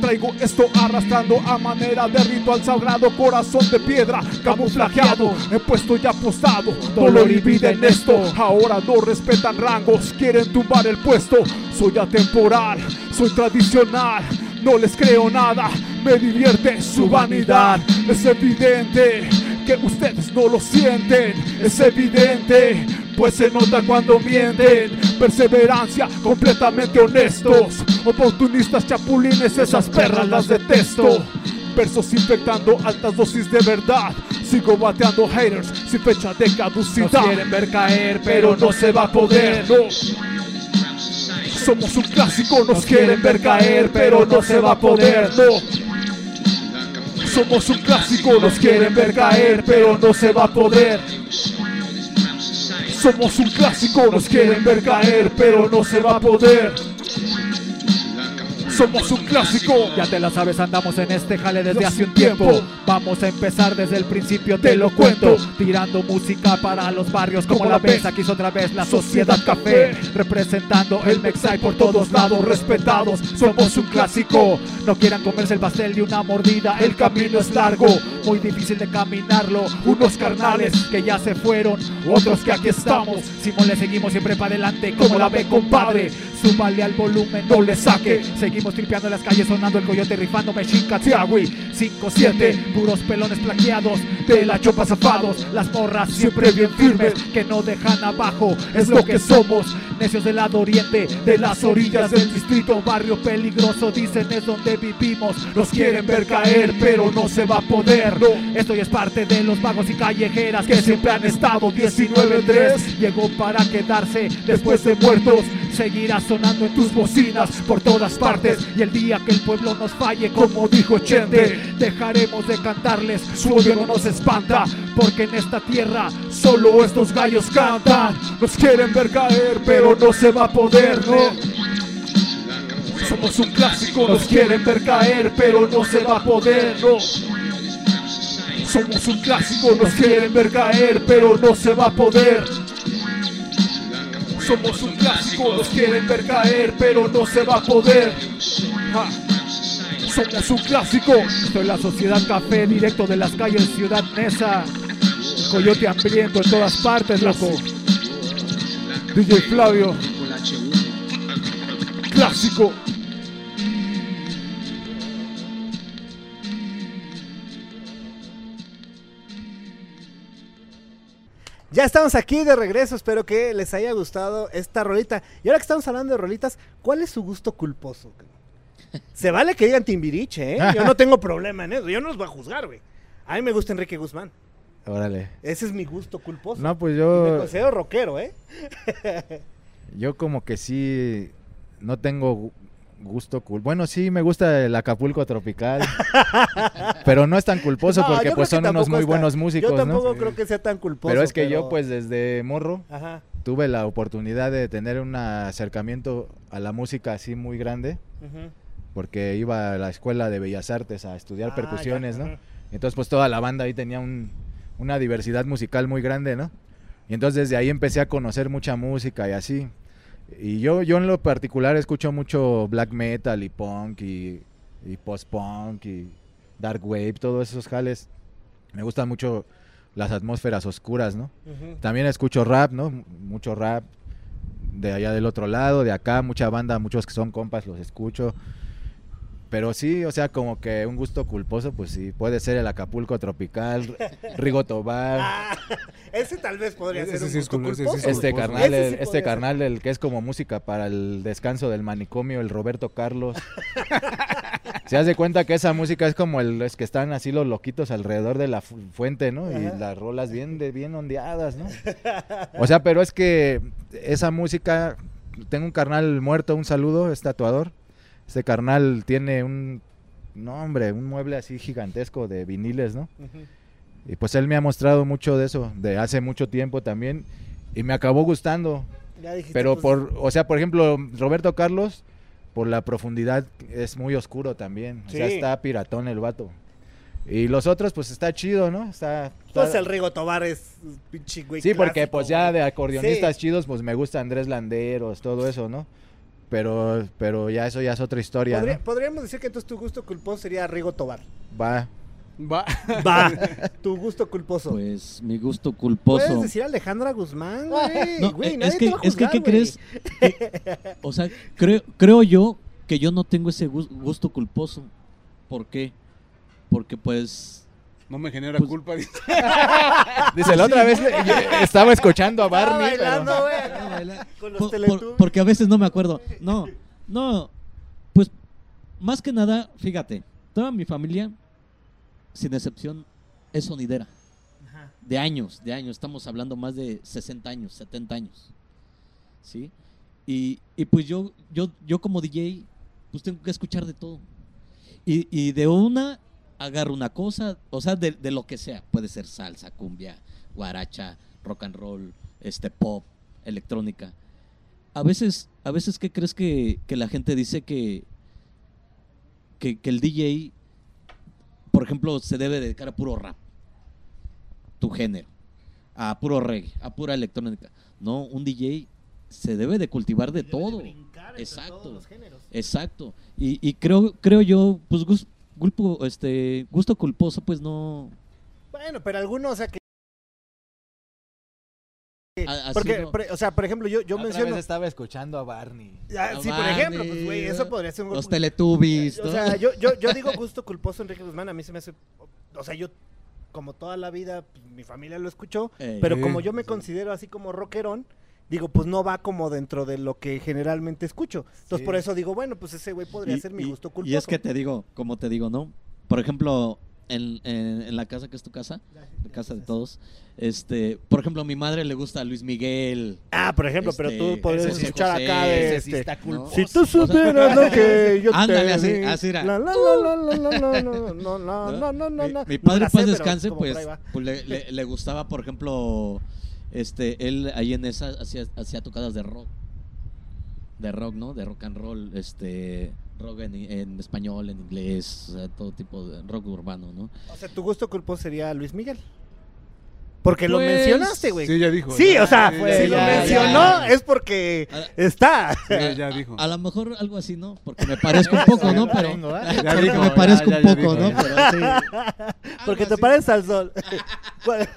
Traigo esto arrastrando a manera de ritual sagrado, corazón de piedra, camuflajeado, he puesto y apostado, dolor y vida en esto. Ahora no respetan rangos, quieren tumbar el puesto. Soy atemporal, soy tradicional, no les creo nada, me divierte su vanidad. Es evidente que ustedes no lo sienten, es evidente, pues se nota cuando mienten. Perseverancia, completamente honestos, oportunistas, chapulines, esas perras las detesto. Versos infectando altas dosis de verdad. Sigo bateando haters sin fecha de caducidad. Nos quieren ver caer, pero no se va a poder. No. Somos un clásico, nos quieren ver caer, pero no se va a poder. No. Somos un clásico, nos quieren ver caer, pero no se va a poder. Somos un clásico, nos quieren ver caer, pero no se va a poder. Somos un clásico, Ya te la sabes, andamos en este jale desde hace un tiempo. Vamos a empezar desde el principio, te lo cuento. Tirando música para los barrios como la ves. Aquí es otra vez la Sociedad Café. Representando el Mexai por todos lados, respetados. Somos un clásico. No quieran comerse el pastel de una mordida. El camino es largo, muy difícil de caminarlo. Unos carnales que ya se fueron, otros que aquí estamos. Simón le seguimos siempre para adelante, como la ve, compadre. Súbale al volumen, no le saque. Seguimos Seguimos tripeando en las calles sonando el coyote rifando Mexicas Tiawi 5-7, puros pelones plaqueados de la chopa zafados. Las morras siempre bien firmes que no dejan abajo. Es lo que somos, necios del lado oriente De las orillas del distrito, barrio peligroso Dicen es donde vivimos, nos quieren ver caer pero no se va a poder. Esto ya es parte de los vagos y callejeras que siempre han estado. 19-3 Llegó para quedarse después de muertos. Seguirá sonando en tus bocinas por todas partes Y el día que el pueblo nos falle, como dijo Chente Dejaremos de cantarles, su odio no nos espanta Porque en esta tierra solo estos gallos cantan Nos quieren ver caer, pero no se va a poder, ¿no? Somos un clásico, nos quieren ver caer, pero no se va a poder, no. Somos un clásico, nos quieren ver caer, pero no se va a poder. Somos un clásico, nos quieren ver caer, pero no se va a poder. Ja. Somos un clásico. Estoy en la sociedad café, directo de las calles Ciudad Neza. Coyote hambriento en todas partes, loco. DJ Flavio. Clásico. Ya estamos aquí de regreso, espero que les haya gustado esta rolita. Y ahora que estamos hablando de rolitas, ¿cuál es su gusto culposo? Se vale que digan Timbiriche, ¿eh? Yo no tengo problema en eso, yo no los voy a juzgar, güey. A mí me gusta Enrique Guzmán. Órale. Ese es mi gusto culposo. No, pues Me yo, considero rockero, ¿eh? yo como que sí no tengo gusto cool. Bueno, sí me gusta el Acapulco tropical, pero no es tan culposo No, porque pues son unos muy está- buenos músicos, Yo tampoco ¿no? creo que sea tan culposo. Pero es que yo pues desde morro Ajá. tuve la oportunidad de tener un acercamiento a la música así muy grande porque iba a la escuela de Bellas Artes a estudiar Ah, percusiones, ya, ¿no? Entonces pues toda la banda ahí tenía un- una diversidad musical muy grande, ¿no? Y entonces desde ahí empecé a conocer mucha música y así. Y yo, yo en lo particular escucho mucho black metal y punk y, y post-punk y dark wave, todos esos jales. Me gustan mucho las atmósferas oscuras, ¿no? También escucho rap, ¿no? Mucho rap de allá del otro lado, de acá, mucha banda, muchos que son compas los escucho. Pero sí, o sea, como que un gusto culposo, pues sí, puede ser el Acapulco tropical, Rigo Tobar, Ah, ese tal vez podría Ese ser un sí ese sí este culposo. carnal, sí el- este carnal el que es como música para el descanso del manicomio, el Roberto Carlos. Se hace cuenta que esa música es como el es que están así los loquitos alrededor de la fu- fuente, ¿no? Y las rolas bien de bien ondeadas, ¿no? O sea, pero es que esa música tengo un carnal muerto, un saludo, es tatuador. Este carnal tiene un no, hombre, un mueble así gigantesco de viniles, ¿no? Y pues él me ha mostrado mucho de eso, de hace mucho tiempo también, y me acabó gustando. Ya dijiste, Pero pues, por, o sea, por ejemplo, Roberto Carlos, por la profundidad es muy oscuro también. O sea, Sí. está piratón el vato. Y los otros, pues está chido, ¿no? Está. Pues está- el Rigo Tobar es pinche güey sí, porque pues ya de acordeonistas Sí. chidos, pues me gusta Andrés Landeros, todo eso, ¿no? Pero, pero ya eso ya es otra historia, Podría- ¿no? Podríamos decir que entonces tu gusto culposo sería Rigo Tobar. Va. Va. Va, tu gusto culposo. Pues mi gusto Puedes culposo. decir Alejandra Guzmán, güey. No, Güey, nadie es te que, va a es que, ¿qué güey. crees? Que- o sea, creo, creo yo que yo no tengo ese gus- gusto culposo. ¿Por qué? Porque pues... No me genera Pues- culpa. dice. Dice, la otra vez le- yo estaba escuchando a Estaba Barney, pero- bailando, güey. Con los por- porque a veces no me acuerdo. No, no. Pues más que nada, fíjate, toda mi familia, sin excepción, es sonidera. Ajá. De años, de años. Estamos hablando más de 60 años, 70 años. ¿Sí? Y, y pues yo, yo, yo como DJ, pues tengo que escuchar de todo. Y, y de una agarro una cosa, o sea, de, de lo que sea. Puede ser salsa, cumbia, guaracha, rock and roll, este pop, electrónica. A veces, a veces ¿qué crees que, que la gente dice que, que, que el DJ, por ejemplo, se debe dedicar a puro rap? Tu género. A puro reggae, a pura electrónica. No, un DJ se debe de cultivar de Debe todo. brincar entre Exacto. todos los géneros. Exacto. Y, y creo, creo yo, pues gus- gulpo- este, gusto culposo, pues no. Bueno, pero algunos, o sea, que, a- porque, no. pre- o sea, por ejemplo, yo, yo Otra menciono... vez estaba escuchando a Barney. Ah, No sí, por mames, ejemplo, pues, güey, eso podría ser un... Los Teletubbies, O sea, yo, yo, yo digo gusto culposo Enrique Guzmán, a mí se me hace... O sea, yo, como toda la vida, pues, mi familia lo escuchó, Ey. pero como yo me sí. considero así como rockerón, digo, pues no va como dentro de lo que generalmente escucho. Entonces, Sí. por eso digo, bueno, pues ese güey podría Y- ser mi y- gusto culposo. Y es que te digo, como te digo, ¿no? Por ejemplo, en, en- en la casa que es tu casa, la casa de todos, este, por ejemplo, a mi madre le gusta Luis Miguel. Ah, por ejemplo, pero Este, tú podrías José escuchar José, acá de... Este, ¿no? Si tú supieras lo que yo Ándale, te así- así era. La, la, la, la, la, la, no, no, no, no, no, no, mi, no. mi No padre sé, pero descanse, pues, pues, le, le- le gustaba, por ejemplo, este, él ahí en esa hacía, tocadas de rock. De rock, ¿no? De rock and roll, este, rock en, español, en inglés, todo tipo de rock urbano, ¿no? O sea, tu gusto culposo sería Luis Miguel. Porque lo Pues, mencionaste, güey. Sí, ya dijo. Sí, ya, o sea, si lo ya, ya, mencionó ya. es porque Ah, está. Sí, ya dijo. A lo mejor algo así, ¿no? Porque me parezco un poco, ¿no? Ya Pero, tengo, ¿eh? Ya porque dijo, me ya, parezco ya, un ya poco, dijo, ¿no? ya. Pero sí. Porque te así. pareces al sol. Pues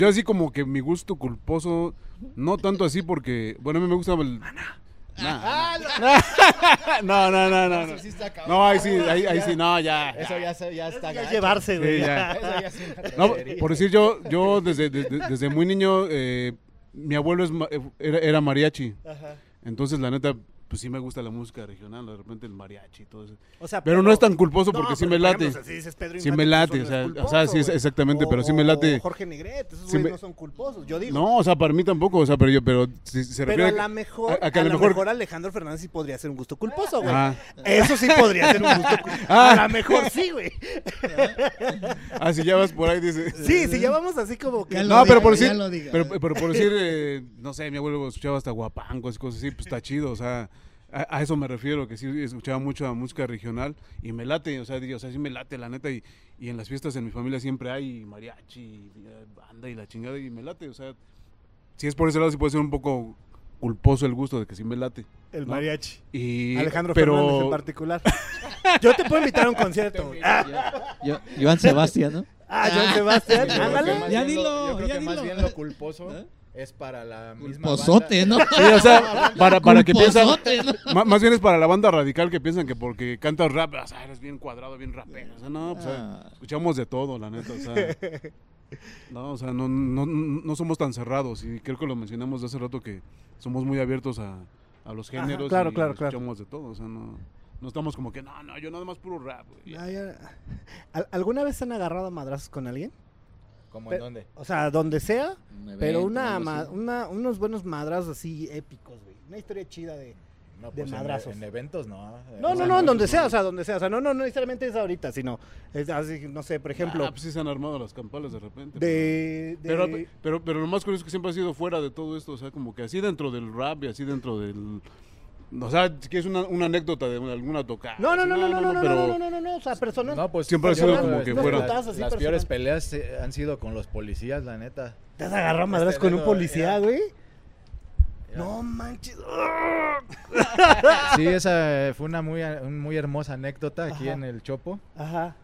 yo así como que mi gusto culposo, no tanto así porque, bueno, a mí me gusta el... No, no, no, no. No, no ahí sí, ahí, ahí sí, no, ya. Eso ya, se- ya está Ya llevarse, güey. No, por decir yo, yo desde, desde, desde muy niño, eh, mi abuelo es, eh, era, era mariachi. Ajá. Entonces, la neta, pues sí me gusta la música regional, de repente el mariachi y todo eso. O sea, Pero no es tan culposo porque sí me late. o sea, si dices Pedro Sí me late, pues, o sea, no es o sea, sí, culposo, exactamente, pero sí me late. o Jorge Negrete, esos Sí me- no son culposos, yo digo. No, o sea, para mí tampoco, o sea, pero yo, pero si se pero refiere a a que- mejor, a- a que a lo lo mejor- mejor Alejandro Fernández sí podría ser un gusto culposo, güey. Ah. Eso sí podría ser un gusto culposo. Ah. A lo mejor sí, güey. Ah, si ya vas por ahí, dice. Sí, si ya vamos así como que... No, pero por ya decir, pero, pero por decir, eh, no sé, mi abuelo escuchaba hasta guapangos y cosas así, pues está chido, o sea, a, a eso me refiero, que sí escuchaba mucha música regional y me late, o sea, digo, o sea, sí me late, la neta, y, y en las fiestas en mi familia siempre hay mariachi, y, eh, banda y la chingada, y me late, o sea, si es por ese lado, sí puede ser un poco culposo el gusto de que sí me late. El ¿no? mariachi. Y, Alejandro pero, Fernández en particular. Yo te puedo invitar a un concierto. Yo, Joan Sebastián, ¿no? Ah, John Sebastián, Yo creo que ándale. Ya bien lo- dilo, Yo creo ya que más bien lo culposo ¿Eh? es para la misma Pozote, banda. ¿no? Sí, o sea, para, para que piensan, Culposote, Más bien es para la banda radical que piensan que porque cantas rap, o sea, eres bien cuadrado, bien rapero. O sea, no, pues, Ah. escuchamos de todo, la neta. O sea, no, o sea, no, no, no somos tan cerrados. Y creo que lo mencionamos de hace rato que somos muy abiertos a, a los Ajá, géneros. claro, y claro, claro. escuchamos de todo. O sea, no, no estamos como que, no, no, yo nada más puro rap. güey". Ya, ya. ¿Al- ¿Alguna vez se han agarrado madrazos con alguien? ¿Cómo en dónde? O sea, donde sea, Un pero una, una- unos buenos madrazos así épicos, güey. Una historia chida de... No, de pues en- madrazos. En, eventos no. No, no, no, en donde pues, sea, o sea, donde sea. O sea, no, no, no necesariamente es ahorita, sino, es así, no sé, por ejemplo, Ah, pues sí se han armado las campales de repente. de... Pero, de- pero, pero lo más curioso es que siempre ha sido fuera de todo esto, o sea, como que así dentro del rap y así dentro del... O sea, si quieres una, una anécdota de alguna tocada. No, no, no, no, no, no, no, pero- no, no, no, no, no, o sea, personas... No, pues Siempre ha sido como que fuera. Las, las personal. peores peleas eh, han sido con los policías, la neta. ¿Te has agarrado a madrazos Este con un policía, güey? No manches. Sí, esa fue una muy, muy hermosa anécdota aquí Ajá. en el Chopo. Ajá.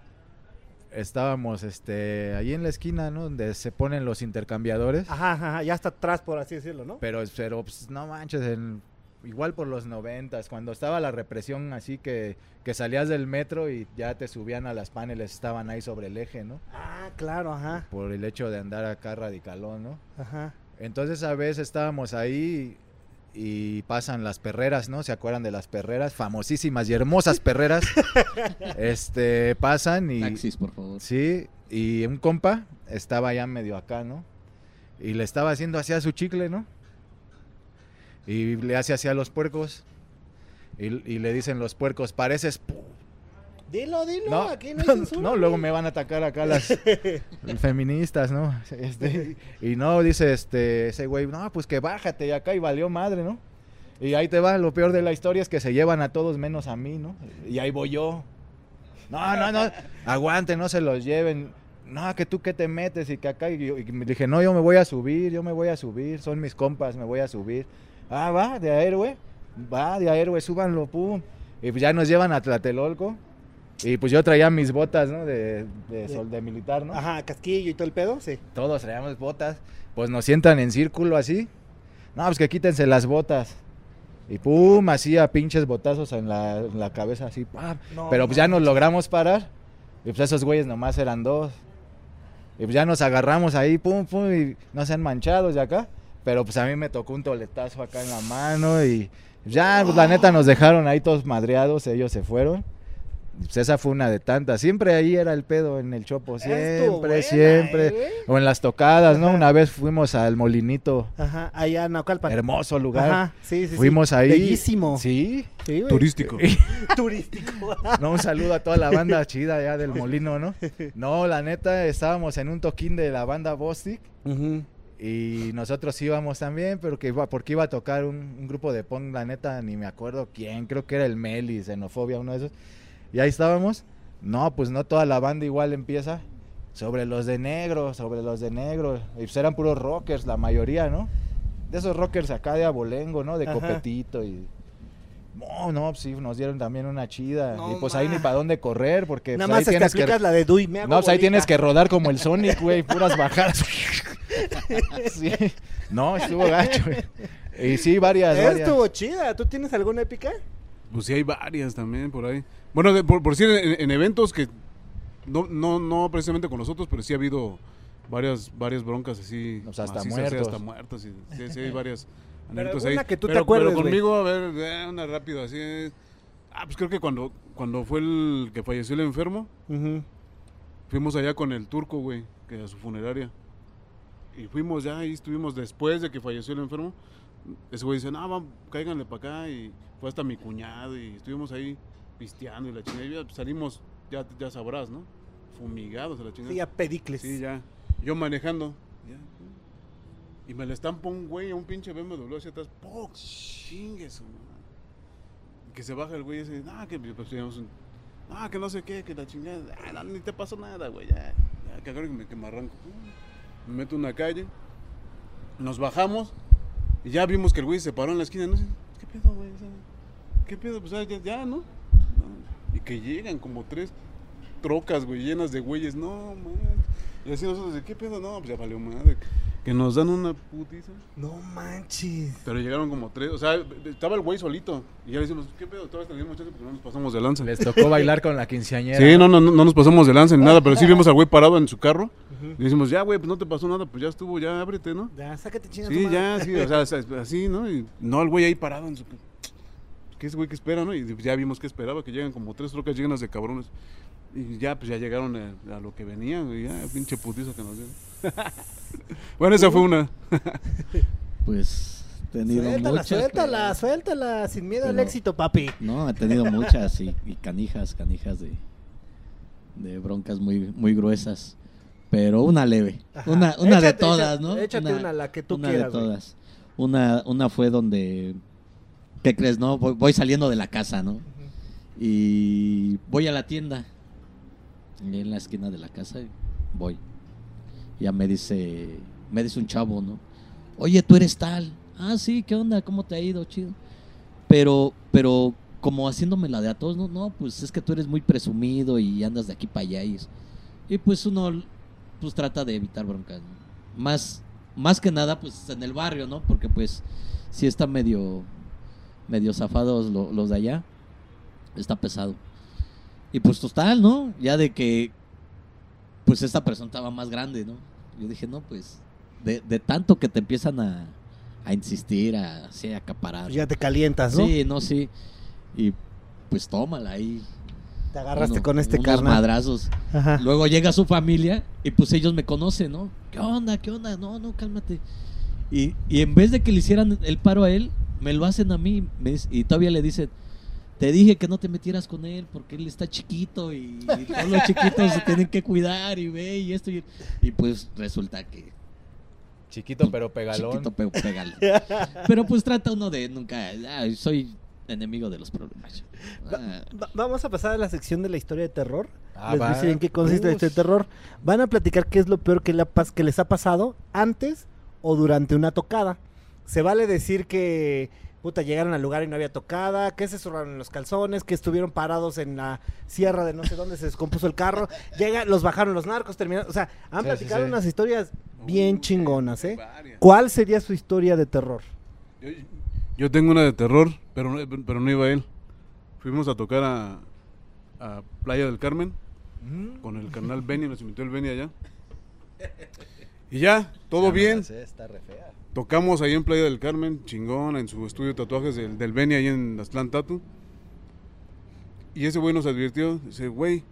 Estábamos este, ahí en la esquina, ¿no? Donde se ponen los intercambiadores. Ajá, ajá, ya está atrás, por así decirlo, ¿no? Pero, pero pues, no manches, en- igual por los noventas, cuando estaba la represión así que, que salías del metro y ya te subían a las paneles, estaban ahí sobre el eje, ¿no? Ah, claro, ajá, Por el hecho de andar acá radicalón, ¿no? ajá. Entonces a veces estábamos ahí y pasan las perreras, ¿no? ¿Se acuerdan de las perreras? Famosísimas y hermosas perreras. este, pasan y... Taxis, por favor. Sí, y un compa estaba ya medio acá, ¿no? Y le estaba haciendo así a su chicle, ¿no? Y le hace así a los puercos. Y, y le dicen los puercos, pareces... pu-". Dilo, dilo, No, aquí no hay censura. no, luego me van a atacar acá las feministas, ¿no? Este, y no, dice este, ese güey, no, pues que bájate y acá y valió madre, ¿no? Y ahí te va, lo peor de la historia es que se llevan a todos menos a mí, ¿no? Y ahí voy yo. No, no, no, aguante, no se los lleven. No, que tú que te metes y que acá. Y, yo- y dije, no, yo me voy a subir, yo me voy a subir, son mis compas, me voy a subir. Ah, va, de a héroe, va, de a héroe, súbanlo, pum. Y pues ya nos llevan a Tlatelolco. Y pues yo traía mis botas, ¿no? De, de, sol, de militar, ¿no? Ajá, casquillo y todo el pedo, sí. Todos traíamos botas. Pues nos sientan en círculo así. No, pues que quítense las botas. Y pum, así a pinches botazos en la, en la cabeza, así. ¡pam! No Pero pues ya nos logramos parar. Y pues esos güeyes nomás eran dos. Y pues ya nos agarramos ahí, pum, pum, y no sean manchados de acá. Pero pues a mí me tocó un toletazo acá en la mano y ya, pues la neta nos dejaron ahí todos madreados, ellos se fueron. Pues esa fue una de tantas. Siempre ahí era el pedo en el chopo, siempre, buena, siempre. ¿eh? O en las tocadas, ¿no? Ajá. Una vez fuimos al Molinito, Ajá, allá en Naucalpan. hermoso lugar. Ajá, sí, sí, sí. Fuimos ahí. Bellísimo. Sí. Sí. Turístico. Turístico. No, un saludo a toda la banda chida ya del Molino, ¿no? No, la neta, estábamos en un toquín de la banda Bostic Ujú. Y nosotros íbamos también, pero que iba, porque iba a tocar un, un grupo de punk, la neta, ni me acuerdo quién, creo que era el Meli, Xenofobia, uno de esos. Y ahí estábamos. No, pues no toda la banda igual empieza. Sobre los de negro, sobre los de negro. Y pues eran puros rockers, la mayoría, ¿no? De esos rockers acá de abolengo, ¿no? De Ajá. copetito y... No, no, pues sí, nos dieron también una chida. No y pues ahí ni para dónde correr, porque Nada pues, ahí más es que tienes que... la de Dui. Me hago No, pues ahí tienes que rodar como el Sonic, güey, puras bajadas. Sí. No, estuvo gacho, güey. Y sí, varias, varias. Estuvo chida. ¿Tú tienes alguna épica? Pues sí, hay varias también por ahí. Bueno, de- por, por decir, en, en eventos que no, no, no precisamente con nosotros, pero sí ha habido varias, varias broncas así. O sea, hasta macizas, sí, muertos. hasta muertos. Sí, sí, sí hay varias Pero ahí. que tú te pero, acuerdes, Pero conmigo, a ver, eh, una rápida así. eh. Ah, pues creo que cuando, cuando fue el que falleció el enfermo, Ujú. fuimos allá con el turco, güey, que a su funeraria. Y fuimos ya y estuvimos después de que falleció el enfermo. Ese güey dice, no, vamos, cáiganle para acá. Y fue hasta mi cuñado y estuvimos ahí pisteando y la chingada. Ya salimos, ya, ya sabrás, ¿no? Fumigados a la chingada. Sí, a pedicles. Sí, ya. Yo manejando. Y me le estampa un güey a un pinche BMW hacia atrás. ¡Poc! Chingue su madre. Que se baja el güey y dice, no, que pues, un- no, que no sé qué, que la chingada. Ah, no, ni te pasó nada, güey. Ya, ya, que me, que me arranco. Me meto en una calle. Nos bajamos. Y ya vimos que el güey se paró en la esquina. No sé, ¿qué pedo, güey? ¿Qué pedo? Pues ah, ya, ya, ¿no? Y que llegan como tres trocas, güey, llenas de güeyes. No, man. Y así nosotros, ¿de qué pedo? No, pues ya valió madre. Que nos dan una putiza. No manches. Pero llegaron como tres. O sea, estaba el güey solito. Y ya le decimos, ¿qué pedo? Todavía tenemos chance porque no nos pasamos de lanza. Les tocó bailar con la quinceañera. Sí, no, no, no, no nos pasamos de lanza ni nada. Pero sí vimos al güey parado en su carro. Y decimos, ya, güey, pues no te pasó nada. Pues ya estuvo, ya ábrete, ¿no? Ya, sácate chingas. Sí, ya, sí, o sea, o sea, así, ¿no? Y no, el güey ahí parado en su... ¿Qué es güey que espera, no? Y ya vimos que esperaba, que llegan como tres trocas llenas de cabrones. Y ya, pues ya llegaron a, a lo que venían, güey, ya, pinche putiza que nos dieron. bueno, esa fue una. Pues he tenido Suéltala, muchas. suéltala, pero- suéltala. Sin miedo al éxito, papi. No, he tenido muchas y, y canijas, canijas de, de broncas muy, muy gruesas. Pero una leve. Ajá. Una, una de todas, échate, ¿no? échate una, la que tú una quieras, de güey. todas. Una, una fue donde. ¿Qué crees, no? Voy, voy saliendo de la casa, ¿no? Y voy a la tienda. En la esquina de la casa y voy. Ya me dice. Me dice un chavo, ¿no? Oye, tú eres tal. Ah, sí, ¿qué onda? ¿Cómo te ha ido? Chido. Pero, pero como haciéndome la de a todos, no, no, pues es que tú eres muy presumido y andas de aquí para allá. Y, pues uno pues trata de evitar broncas. Más, más que nada, pues en el barrio, ¿no? Porque pues sí está medio, medio zafados lo- los de allá. Está pesado. Y pues total, ¿no? Ya de que pues esta persona estaba más grande, ¿no? Yo dije, no, pues de, de tanto que te empiezan a, a insistir, a, así, a acaparar. Ya te calientas, ¿no? Sí, no, sí. Y pues tómala ahí. Te agarraste con este unos carnal. madrazos. Ajá. Luego llega su familia y pues ellos me conocen, ¿no? ¿Qué onda? ¿Qué onda? No, no, cálmate. Y, y en vez de que le hicieran el paro a él, me lo hacen a mí. me y todavía le dicen, te dije que no te metieras con él porque él está chiquito y, y todos los chiquitos se tienen que cuidar y ve y esto. Y, y pues resulta que Chiquito pero pegalón. chiquito pero pégale. Pero pues trata uno de nunca, "Ay, soy enemigo de los problemas. Ah, Va- vamos a pasar a la sección de la historia de terror. Ah, les va. decir en qué consiste este terror. Van a platicar qué es lo peor que, pas- que les ha pasado antes o durante una tocada. Se vale decir que, puta, llegaron al lugar y no había tocada, que se zurraron en los calzones, que estuvieron parados en la sierra de no sé dónde se descompuso el carro, llega, los bajaron los narcos, terminaron, o sea, han Sí, platicado sí. unas historias bien chingonas, ¿eh? Varias. ¿Cuál sería su historia de terror? Yo, yo tengo una de terror, pero no, pero no iba él. Fuimos a tocar a, a Playa del Carmen con el canal Benny, nos invitó el Benny allá. Y ya, todo bien. Está re fea. Tocamos ahí en Playa del Carmen, chingón, en su estudio de tatuajes del, del Benny ahí en Aztlán Tatu. Y ese güey nos advirtió, dice, güey,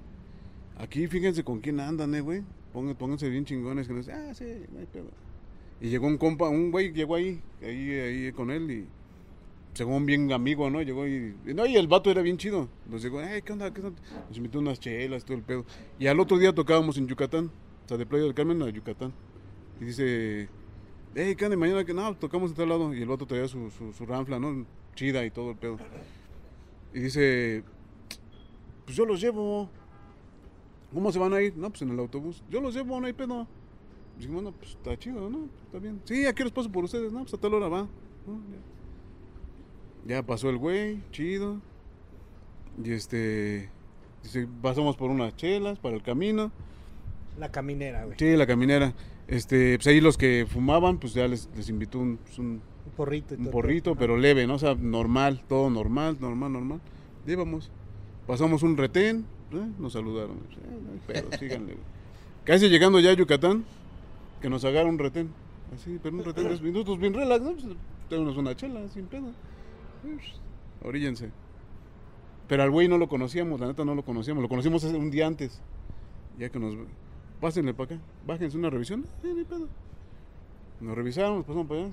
aquí fíjense con quién andan, eh, güey. Pónganse, bien chingones. Que nos, ah, sí, no hay pedo". Y llegó un compa, un güey llegó ahí, ahí, ahí con él y según bien amigo, ¿no? Llegó y, no, y el vato era bien chido. Nos llegó, "Ey, ¿qué onda? ¿Qué onda?". Nos invitó unas chelas, todo el pedo. Y al otro día tocábamos en Yucatán, o sea, de Playa del Carmen a Yucatán. Y dice, hey, ¿qué onda? Mañana que no, tocamos de tal lado. Y el vato traía su, su, su ranfla, ¿no? Chida y todo el pedo. Y dice, pues yo los llevo. ¿Cómo se van a ir? No, pues en el autobús. Yo los llevo, no hay pedo. Dijimos, bueno, pues está chido, ¿no? Está bien. Sí, aquí los paso por ustedes, ¿no? Pues a tal hora va. ¿no? Ya. Ya pasó el güey, chido. Y este, dice, pasamos por unas chelas para el camino. La caminera, güey. Sí, la caminera. Este, pues ahí los que fumaban, pues ya les, les invitó un, pues, un, Un porrito. un todo. porrito, pero leve, ¿no? O sea, normal, todo normal, normal, normal. Y íbamos. Pasamos un retén, ¿eh? nos saludaron. Hay pedo, síganle. Casi llegando ya a Yucatán, que nos agarra un retén. Así, pero un retén de minutos bien relax, ¿no? Pues, tenemos una chela, sin. Pues, Oríllense. Pero al güey no lo conocíamos, la neta no lo conocíamos. Lo conocimos un día antes. Ya que nos. Pásenle para acá. Bájense una revisión. Eh, ni pedo. Nos revisaron, nos pasamos para allá.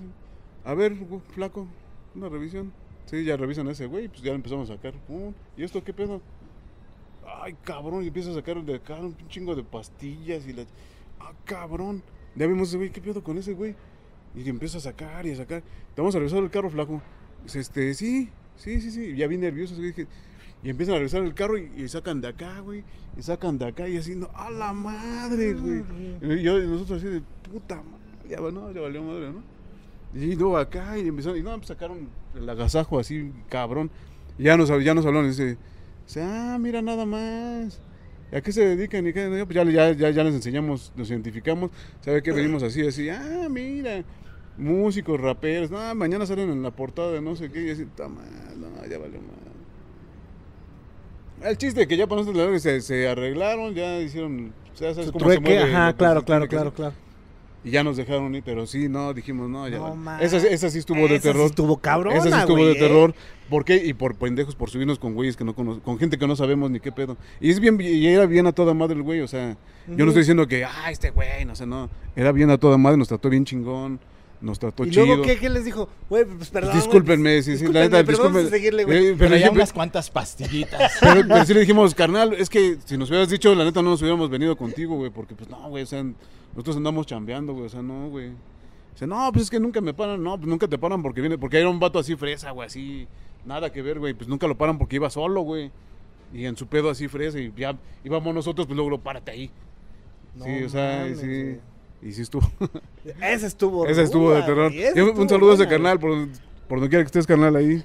A ver, flaco, una revisión. Sí, ya revisan a ese güey, pues ya lo empezamos a sacar. ¿Y esto qué pedo? Ay, cabrón, y empieza a sacar de acá un chingo de pastillas y la... Ah, cabrón. Ya vimos ese güey, ¿qué pedo con ese güey? Y empieza a sacar y a sacar. Te vamos a revisar el carro, flaco. Este, sí, sí, sí, sí. Ya bien nerviosos, güey. dije, Y empiezan a revisar el carro y, y sacan de acá, güey. Y sacan de acá y así, no, ¡a la madre, güey! Y yo, nosotros así de, puta madre, ya, bueno, ya valió madre, ¿no? Y luego acá, y empezaron, y no, pues sacaron el agasajo así, cabrón. Y ya nos, ya nos hablaron, y dice, ah, mira nada más. ¿Y ¿A qué se dedican? ¿Y qué? Pues ya, ya, ya, ya les enseñamos, nos identificamos. ¿Sabe qué? Venimos así, así, ah, mira, músicos, raperos. No, mañana salen en la portada de no sé qué. Y así, está mal, no, ya valió. El chiste que ya para nosotros se, se arreglaron, ya hicieron, o sea, ¿sabes Su cómo se mueve ajá, claro, claro, claro, claro. Y ya nos dejaron ir, pero sí, no, dijimos, no, ya. No vale. esa, esa sí estuvo de Esa sí terror. estuvo cabrona, Esa sí estuvo güey, de ¿eh? terror. ¿Por qué? Y por pendejos, por subirnos con güeyes que no conocemos, con gente que no sabemos ni qué pedo. Y es bien, y era bien a toda madre el güey, o sea, yo no estoy diciendo que, ah, este güey, no sé, no. Era bien a toda madre, nos trató bien chingón, nos trató ¿Y chido. luego qué, qué les dijo? Güey, pues perdón. Discúlpenme, sí, sí, la neta, pero vamos a discúlpenme. seguirle, güey. Eh, Pero, pero, ya yo- unas cuantas pastillitas. pero, pero sí le dijimos, carnal, es que si nos hubieras dicho, la neta no nos hubiéramos venido contigo, güey, porque pues no, güey, o sea, nosotros andamos chambeando, güey, o sea, no, güey. Dice, no, pues es que nunca me paran, no, pues nunca te paran porque viene, porque era un vato así fresa, güey, así, nada que ver, güey, pues nunca lo paran porque iba solo, güey. Y en su pedo así fresa y ya íbamos nosotros, pues luego lo párate ahí. No sí, o sea, mames, sí. güey. Y sí estuvo. Esa estuvo Esa estuvo de terror. Y un- saludo a ese carnal, por, por donde quiera que estés, carnal, ahí.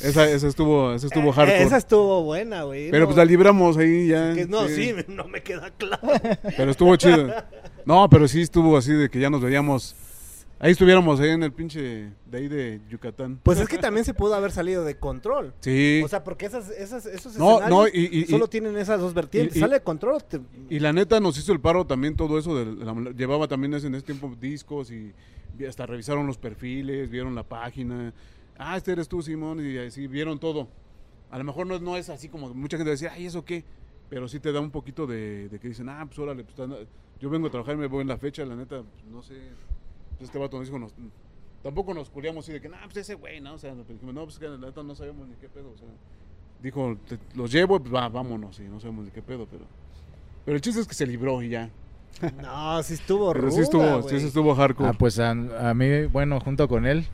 Esa, esa estuvo, esa estuvo güey. hardcore. Esa estuvo buena, güey. Pero no, pues la libramos ahí ya. que no, sí. no me queda claro. Pero estuvo chido. No, pero sí estuvo así de que ya nos veíamos. Ahí estuviéramos ahí en el pinche de ahí de Yucatán. Pues es que también se pudo haber salido de control. Sí. O sea, porque esas, esas, esos No, escenarios no, y- y- solo y- tienen esas dos vertientes. Sale de control. te- y la neta nos hizo el paro también todo eso. De la- llevaba también ese- en ese tiempo discos y hasta revisaron los perfiles, vieron la página. Ah, este eres tú, Simón. Y así vieron todo. A lo mejor no, no es así como mucha gente decía, ay, ¿eso qué? Pero sí te da un poquito de, de que dicen, ah, pues órale, pues, yo vengo a trabajar y me voy en la fecha, la neta, pues, no sé. Pues, este vato nos dijo, nos- tampoco nos culiamos así de que, nah, pues ese güey, ¿no? O sea, pues, dijimos, no, pues que la neta no sabemos ni qué pedo, o sea. Dijo, "Te- los llevo, pues va, vámonos, y no sabemos ni qué pedo, pero. Pero el chiste es que se libró y ya. No, sí estuvo Pero sí ruda, estuvo, sí, güey. sí estuvo hardcore. Ah, pues a, a mí, bueno, junto con él,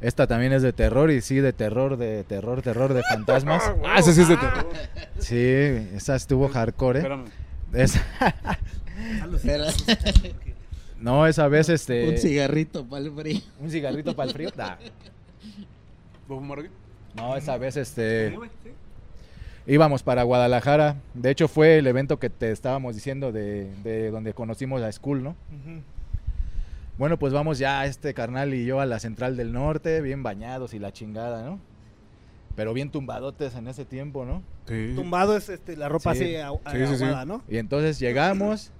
esta también es de terror y sí, de terror, de terror, terror de fantasmas. Ah, ese sí es de terror. Sí, esa estuvo hardcore. ¿eh? Espérame. Esa- no, esa vez este... un cigarrito para el frío. un cigarrito para el frío. No, esa vez este íbamos para Guadalajara. De hecho fue el evento que te estábamos diciendo de, de donde conocimos a School, ¿no? Bueno, pues vamos ya este carnal y yo a la Central del Norte, bien bañados y la chingada, ¿no? Pero bien tumbadotes en ese tiempo, ¿no? Sí. Tumbado es este, la ropa Sí. así agu- Sí, sí, sí. aguada, ¿no? Y entonces llegamos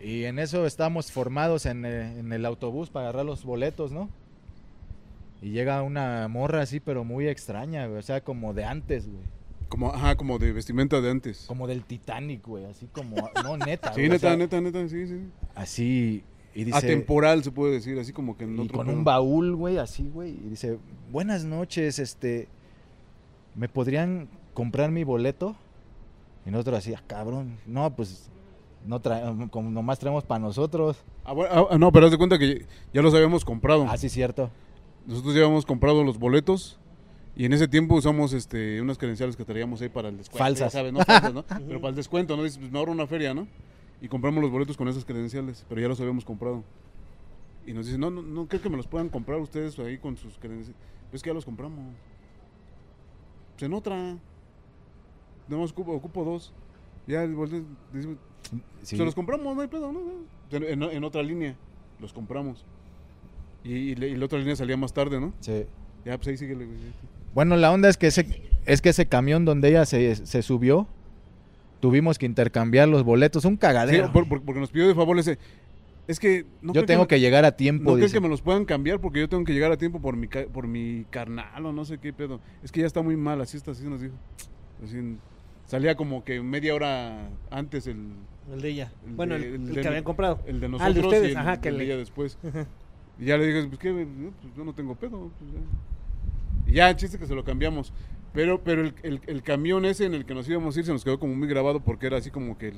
y en eso estamos formados en, eh, en el autobús para agarrar los boletos, ¿no? Y llega una morra así, pero muy extraña, güey, o sea, como de antes, güey. Como, ajá, como de vestimenta de antes. Como del Titanic, güey, así como, no, neta. Sí, güey, o neta, sea, neta, neta, sí, sí. Así, y dice... Atemporal se puede decir, así como que en y otro con un baúl, güey, así, güey. Y dice, buenas noches, este, ¿me podrían comprar mi boleto? Y nosotros así, "Ah, cabrón, no, pues, no trae, como nomás traemos para nosotros. Ah, bueno, ah, no, pero haz de cuenta que ya los habíamos comprado. Ah, sí, cierto. Nosotros ya habíamos comprado los boletos y en ese tiempo usamos este, unas credenciales que traíamos ahí para el descuento. Falsas. ya sabes, ¿no? Falsas, ¿no? Pero para el descuento, ¿no? Dices, pues me ahorro una feria, ¿no? Y compramos los boletos con esas credenciales, pero ya los habíamos comprado. Y nos dicen, no, no, no creo que me los puedan comprar ustedes ahí con sus credenciales. Pues que ya los compramos. Pues en otra. Nada más ocupo, ocupo dos. Ya, Sí. se los compramos, no hay pedo, ¿no? En, otra línea, los compramos. Y, y le- y la otra línea salía más tarde, ¿no? Sí. Ya, pues ahí sigue. Bueno, la onda es que ese, es que ese camión donde ella se, se subió, tuvimos que intercambiar los boletos, un cagadero. porque nos pidió de favor ese. Es que. No yo tengo que, llegar a tiempo. No dice. que me los puedan cambiar porque yo tengo que llegar a tiempo por mi, por mi carnal o no sé qué pedo. Es que ya está muy mal, así está, así nos dijo. Así, salía como que media hora antes el, El de ella. El bueno, de- el, el el de- que habían comprado. el de Ah, nosotros el de ustedes, y el, ajá, que el de le- ella después. Y ya le dije, pues qué, pues, yo no tengo pedo. pues, ya. Y ya, chiste que se lo cambiamos. Pero, pero el, el- el camión ese en el que nos íbamos a ir se nos quedó como muy grabado porque era así como que el,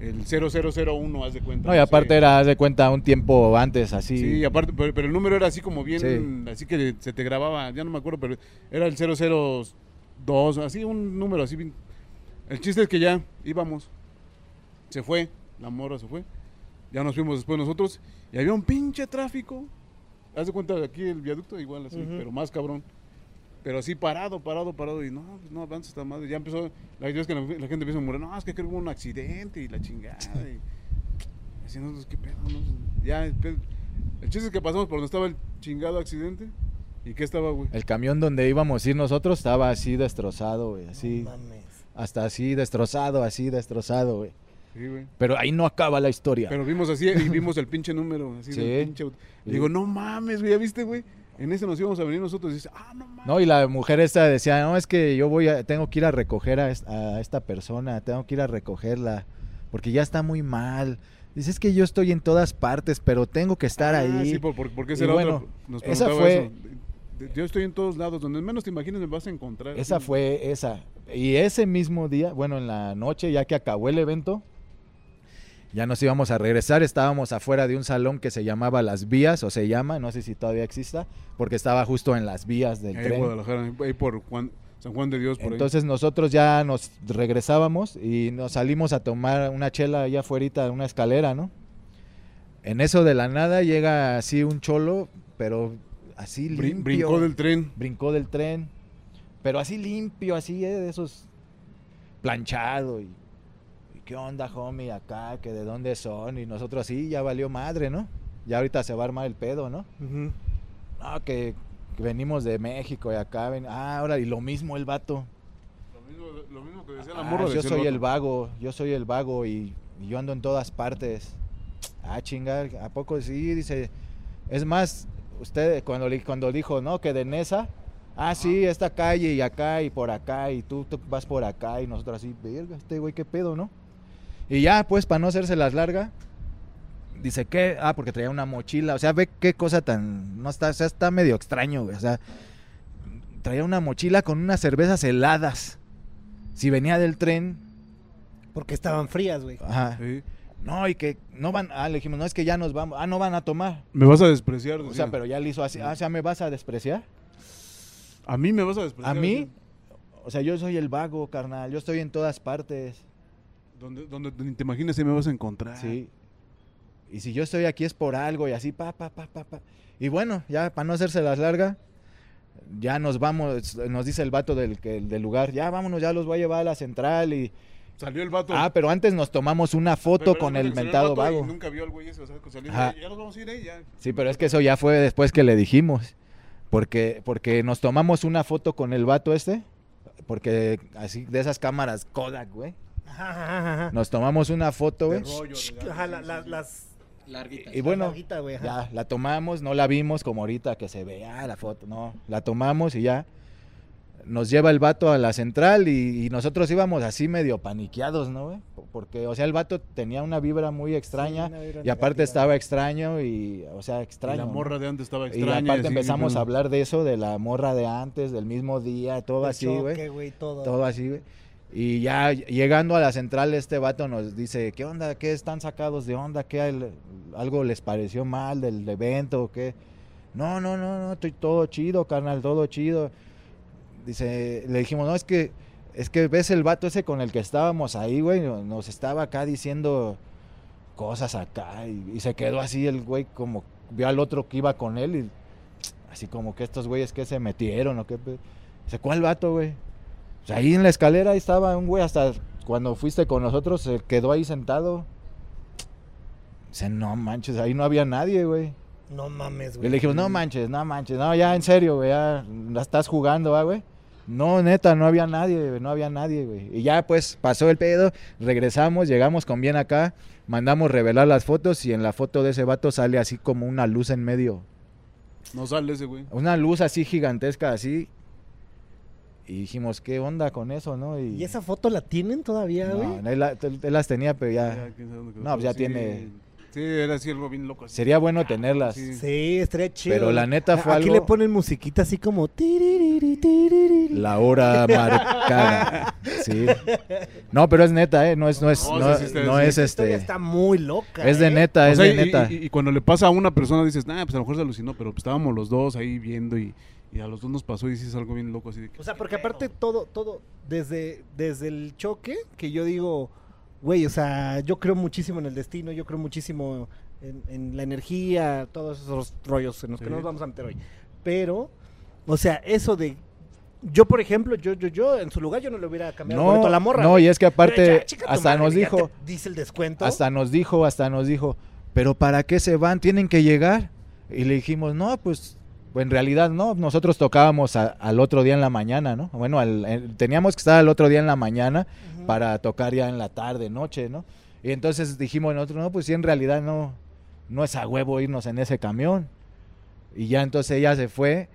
el 0001, haz de cuenta. No, y sé. aparte era, haz de cuenta, un tiempo antes, así. Sí, y aparte, pero, pero el número era así como bien, Sí. así que se te grababa, ya no me acuerdo, pero era el 002, así un número así bien. El chiste es que ya íbamos, se fue, la morra se fue, ya nos fuimos después nosotros y había un pinche tráfico. Haz de cuenta aquí el viaducto igual así, pero más cabrón. Pero así parado, parado, parado y no, pues no avanza esta madre. Ya empezó, la idea es que la, la gente empieza a murmurar, no, es que creo que hubo un accidente y la chingada. Y, así nosotros, qué pedo, no? Ya, el chiste es que pasamos por donde estaba el chingado accidente. ¿Y qué estaba, güey? El camión donde íbamos a ir nosotros estaba así destrozado, güey, así. No mames. Hasta así destrozado, así destrozado, güey. Sí, güey. Pero ahí no acaba la historia. Pero vimos así y vimos el pinche número, así Sí. del pinche digo, no mames, güey, ¿ya viste, güey? En ese nos íbamos a venir nosotros y dice, ah, no mames. No, y la mujer esta decía, no, es que yo voy a, tengo que ir a recoger a, es- a esta persona, tengo que ir a recogerla, porque ya está muy mal. Dice, es que yo estoy en todas partes, pero tengo que estar Ah, ahí. Sí, por, por- porque Y esa era bueno, otra. Nos esa preguntaba fue- eso. Yo estoy en todos lados, donde menos te imagines me vas a encontrar. Esa fue esa. Y ese mismo día, bueno, en la noche, ya que acabó el evento, ya nos íbamos a regresar. Estábamos afuera de un salón que se llamaba Las Vías, o se llama, no sé si todavía exista, porque estaba justo en las vías del Ahí en tren. Guadalajara, ahí por Juan, San Juan de Dios, por ahí. Entonces nosotros ya nos regresábamos y nos salimos a tomar una chela allá afuera de una escalera, ¿no? En eso de la nada llega así un cholo, pero así Brin- limpio. brincó del tren. brincó del tren, pero así limpio, así eh, de esos planchado y, y qué onda, homie, acá, que de dónde son y nosotros así ya valió madre, ¿no? Ya ahorita se va a armar el pedo, ¿no? Ujú. No, que, que venimos de México y acá ven, ah, ahora y lo mismo el vato. Lo mismo, lo mismo que decía la Ah, yo soy el vago, yo soy el vago y, y yo ando en todas partes. Ah, chingar, ¿a poco sí? Dice, es más, usted cuando, cuando dijo, no, que de Nesa, ah, sí, esta calle y acá y por acá y tú, tú vas por acá y nosotros así, verga, este güey, qué pedo, ¿no? Y ya, pues, para no hacerse las larga, dice, ¿qué? Ah, porque traía una mochila, o sea, ve qué cosa tan, no está, o sea, está medio extraño, güey, o sea, traía una mochila con unas cervezas heladas. Si venía del tren, Porque estaban frías, güey. ajá, Sí. no, y que no van, ah, le dijimos, no, es que ya nos vamos, ah, no van a tomar. Me vas a despreciar. O sea, decía. pero ya le hizo así, ah, o sea, ¿me vas a despreciar? A mí me vas a despreciar. ¿A mí? O sea, yo soy el vago, carnal, yo estoy en todas partes, Donde, donde ni te imagines si me vas a encontrar. sí. Y si yo estoy aquí es por algo y así, pa, pa, pa, pa, pa. Y bueno, ya para no hacerse las larga, ya nos vamos, nos dice el vato del, que- del lugar, ya vámonos, ya los voy a llevar a la central y... Salió el vato. Ah, pero antes nos tomamos una foto Pero con el mentado y vago. Nunca vio al güey ese, o sea, que salió, Ajá. ya nos vamos a ir, eh, ya. Sí, pero es que eso ya fue después que le dijimos. Porque, porque nos tomamos una foto con el vato este. Porque así, de esas cámaras Kodak, güey. Nos tomamos una foto, güey. Ajá, la- la- las Larguita. Y bueno, larguita, güey, ajá. ya, la tomamos, no la vimos como ahorita que se vea la foto, no. La tomamos y ya. Nos lleva el vato a la central y, y nosotros íbamos así medio paniqueados, ¿no, güey? Porque, o sea, el vato tenía una vibra muy extraña vibra y aparte negativa. estaba extraño y, o sea, Y extraño. la ¿no? morra de antes estaba Y extraña. aparte así, empezamos a hablar de eso, de la morra de antes, del mismo día, todo El así, choque, güey. todo. Todo así, güey. Y ya llegando a la central, este vato nos dice, ¿qué onda? ¿Qué están sacados de onda? ¿Qué al- algo les pareció mal del evento o qué? No, no, no, no, estoy todo chido, carnal, todo chido. Dice, le dijimos, no, es que, es que ves el vato ese con el que estábamos ahí, güey, no- nos estaba acá diciendo cosas acá y, se quedó así el güey como vio al otro que iba con él y así como que estos güeyes que se metieron o qué. pe-". Dice, ¿cuál vato, güey? Ahí en la escalera estaba un güey hasta cuando fuiste con nosotros se quedó ahí sentado. Dice, no manches, ahí no había nadie, güey. No mames, Y güey. le dijimos, no manches, no manches, no, ya en serio, güey, ya la estás jugando, ¿va, güey. No, neta, no había nadie, güey, no había nadie, güey. Y ya pues pasó el pedo, regresamos, llegamos con bien acá, mandamos revelar las fotos y en la foto de ese vato sale así como una luz en medio. No sale ese güey. Una luz así gigantesca, así. Y dijimos, ¿qué onda con eso, no? ¿Y esa foto la tienen todavía, güey? No, él, la- él las tenía, pero ya. No, pues ya sí, tiene- Sí, era así algo bien loco. así. Sería bueno tenerlas. Sí. Sí, estaría chido. Pero la neta fue Aquí algo- le ponen musiquita así como... La hora marcada. Sí. No, pero es neta, ¿eh? No es, no es, No, no, sí, sí, está- no sí, es este. está muy loca, Es de ¿eh? neta, O es sea, de y, neta. y- y cuando le pasa a una persona dices, nah, pues a lo mejor se alucinó, pero pues estábamos los dos ahí viendo y, y a los dos nos pasó y dices algo bien loco así de que, O sea, porque aparte todo, todo, desde, desde el choque, que yo digo, güey, o sea, yo creo muchísimo en el destino, yo creo muchísimo en, en la energía, todos esos rollos en los que Sí. nos vamos a meter hoy. Pero, o sea, eso de... Yo, por ejemplo, yo, yo, yo, en su lugar, yo no le hubiera cambiado el No, a la morra. no, y es que aparte, ya, hasta madre, nos dijo, Dice el descuento. hasta nos dijo, hasta nos dijo, pero ¿para qué se van? ¿Tienen que llegar? Y le dijimos, no, pues, en realidad no, nosotros tocábamos a- al otro día en la mañana, ¿no? Bueno, al- el- teníamos que estar al otro día en la mañana Para tocar ya en la tarde, noche, ¿no? Y entonces dijimos nosotros, no, pues sí, en realidad no, no es a huevo irnos en ese camión. Y ya entonces ella se fue,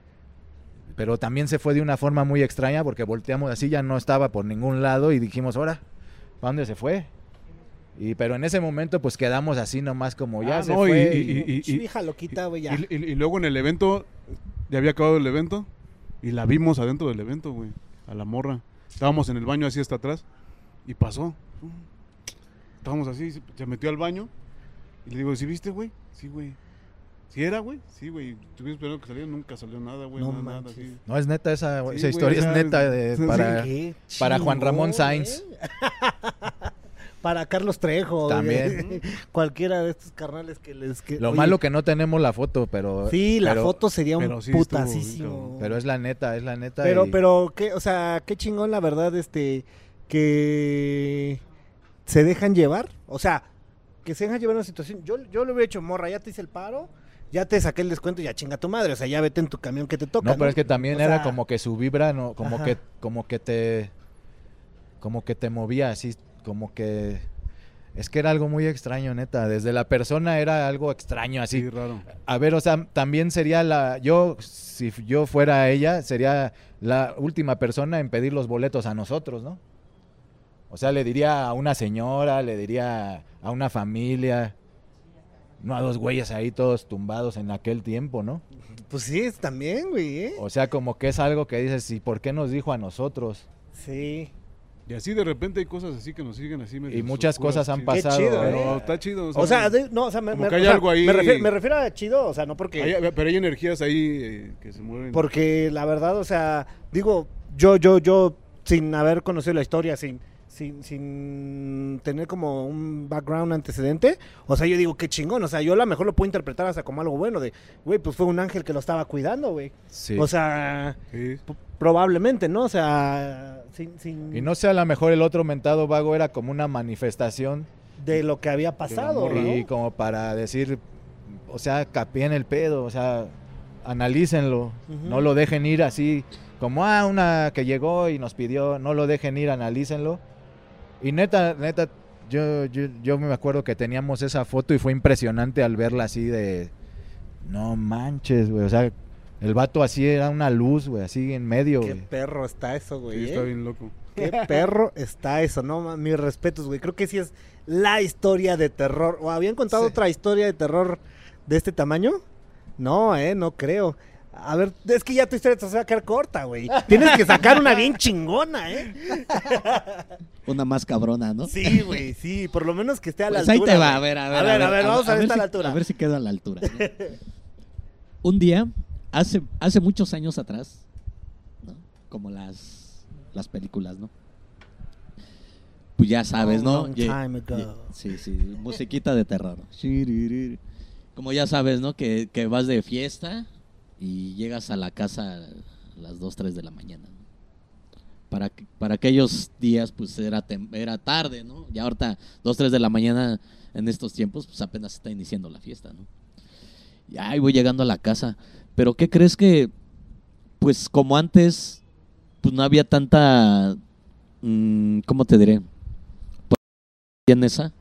pero también se fue de una forma muy extraña porque volteamos así, ya no estaba por ningún lado y dijimos, ahora, ¿para dónde se fue? Y pero en ese momento pues quedamos así nomás como ya Ah, se no, y- fue. y- y- y- y- Hija loquita, güey, ya. Y, y- y luego en el evento, ya había acabado el evento y la vimos adentro del evento, güey, a la morra. Estábamos en el baño así hasta atrás y pasó. Estábamos así, se, metió al baño y le digo, ¿sí viste, güey? Sí, güey. ¿Sí era, güey? Sí, güey. Estuvimos esperando que saliera, nunca salió nada, güey. No nada, nada, manches. así. No es neta esa, Sí, esa historia es neta de- sí, para Qué para Juan Ramón Sainz. ¿eh? para Carlos Trejo. También. güey. Cualquiera de estos carnales que les... Que, lo oye, malo que no tenemos la foto, pero Sí, la pero- foto sería un sí putasísimo. pero es la neta, es la neta. Pero, y- pero, qué, o sea, qué chingón la verdad, este, que se dejan llevar. O sea, que se dejan llevar una situación. Yo, yo lo hubiera hecho, morra, ya te hice el paro, ya te saqué el descuento y ya chinga tu madre. O sea, ya vete en tu camión que te toca. No, pero es que también O era sea, como que su vibra, no, como Ajá. que, como que te, como que te movía así, como que, es que era algo muy extraño, neta. Desde la persona era algo extraño, así. Sí, raro. A ver, o sea, también sería la, yo, si yo fuera ella, sería la última persona en pedir los boletos a nosotros, ¿no? O sea, le diría a una señora, le diría a una familia, no a dos güeyes ahí todos tumbados en aquel tiempo, ¿no? Pues sí, es también, güey, ¿eh? O sea, como que es algo que dices, ¿y por qué nos dijo a nosotros? Sí. Y así de repente hay cosas así que nos siguen así. Y muchas oscuras, cosas han sí. pasado. chido, ¿eh? Pero está chido. O sea, de- no, o sea, me, como me- que hay o sea, algo ahí- me refiero, me refiero a chido, o sea, no porque... Hay- pero hay energías ahí eh, que se mueven. Porque la verdad, o sea, digo, yo, yo, yo, sin haber conocido la historia, sin, sin, sin tener como un background antecedente, o sea, yo digo, qué chingón, o sea, yo a lo mejor lo puedo interpretar hasta como algo bueno, de, güey, pues fue un ángel que lo estaba cuidando, güey. Sí. O sea, Sí. probablemente, ¿no? O sea, sin, sin y no sé, a lo mejor el otro mentado vago era como una manifestación de lo que había pasado, ¿no? y como para decir, o sea, capien el pedo, o sea, analícenlo, no lo dejen ir así, como, ah, una que llegó y nos pidió, no lo dejen ir, analícenlo. Y neta, neta, yo, yo, yo me acuerdo que teníamos esa foto y fue impresionante al verla así de, no manches, güey, o sea, el vato así era una luz, güey, así en medio, Qué güey. perro está eso, güey. Sí, ¿eh? está bien loco. Qué perro está eso, no, mis respetos, güey. Creo que sí es la historia de terror. ¿O habían contado Sí. otra historia de terror de este tamaño? No, eh, no creo. A ver, es que ya tu historia te va a quedar corta, güey. Tienes que sacar una bien chingona, ¿eh? Una más cabrona, ¿no? Sí, güey, sí. Por lo menos que esté a la Pues ahí altura. te va, a ver, a ver. A ver, a ver, vamos a ver si, esta altura. A ver si queda a la altura. ¿no? Un día, hace, hace muchos años atrás, ¿no? Como las, las películas, ¿no? Pues ya sabes, Long, ¿no? long time ago. Sí, sí, musiquita de terror. Como ya sabes, ¿no? Que, que vas de fiesta y llegas a la casa a las 2, 3 de la mañana. Para, para aquellos días, pues era, era tarde, ¿no? Y ahorita, 2, 3 de la mañana, en estos tiempos, pues apenas está iniciando la fiesta, ¿no? Y ahí voy llegando a la casa. Pero ¿qué crees que, pues como antes, pues no había tanta, mm, ¿cómo te diré? Pues, esa,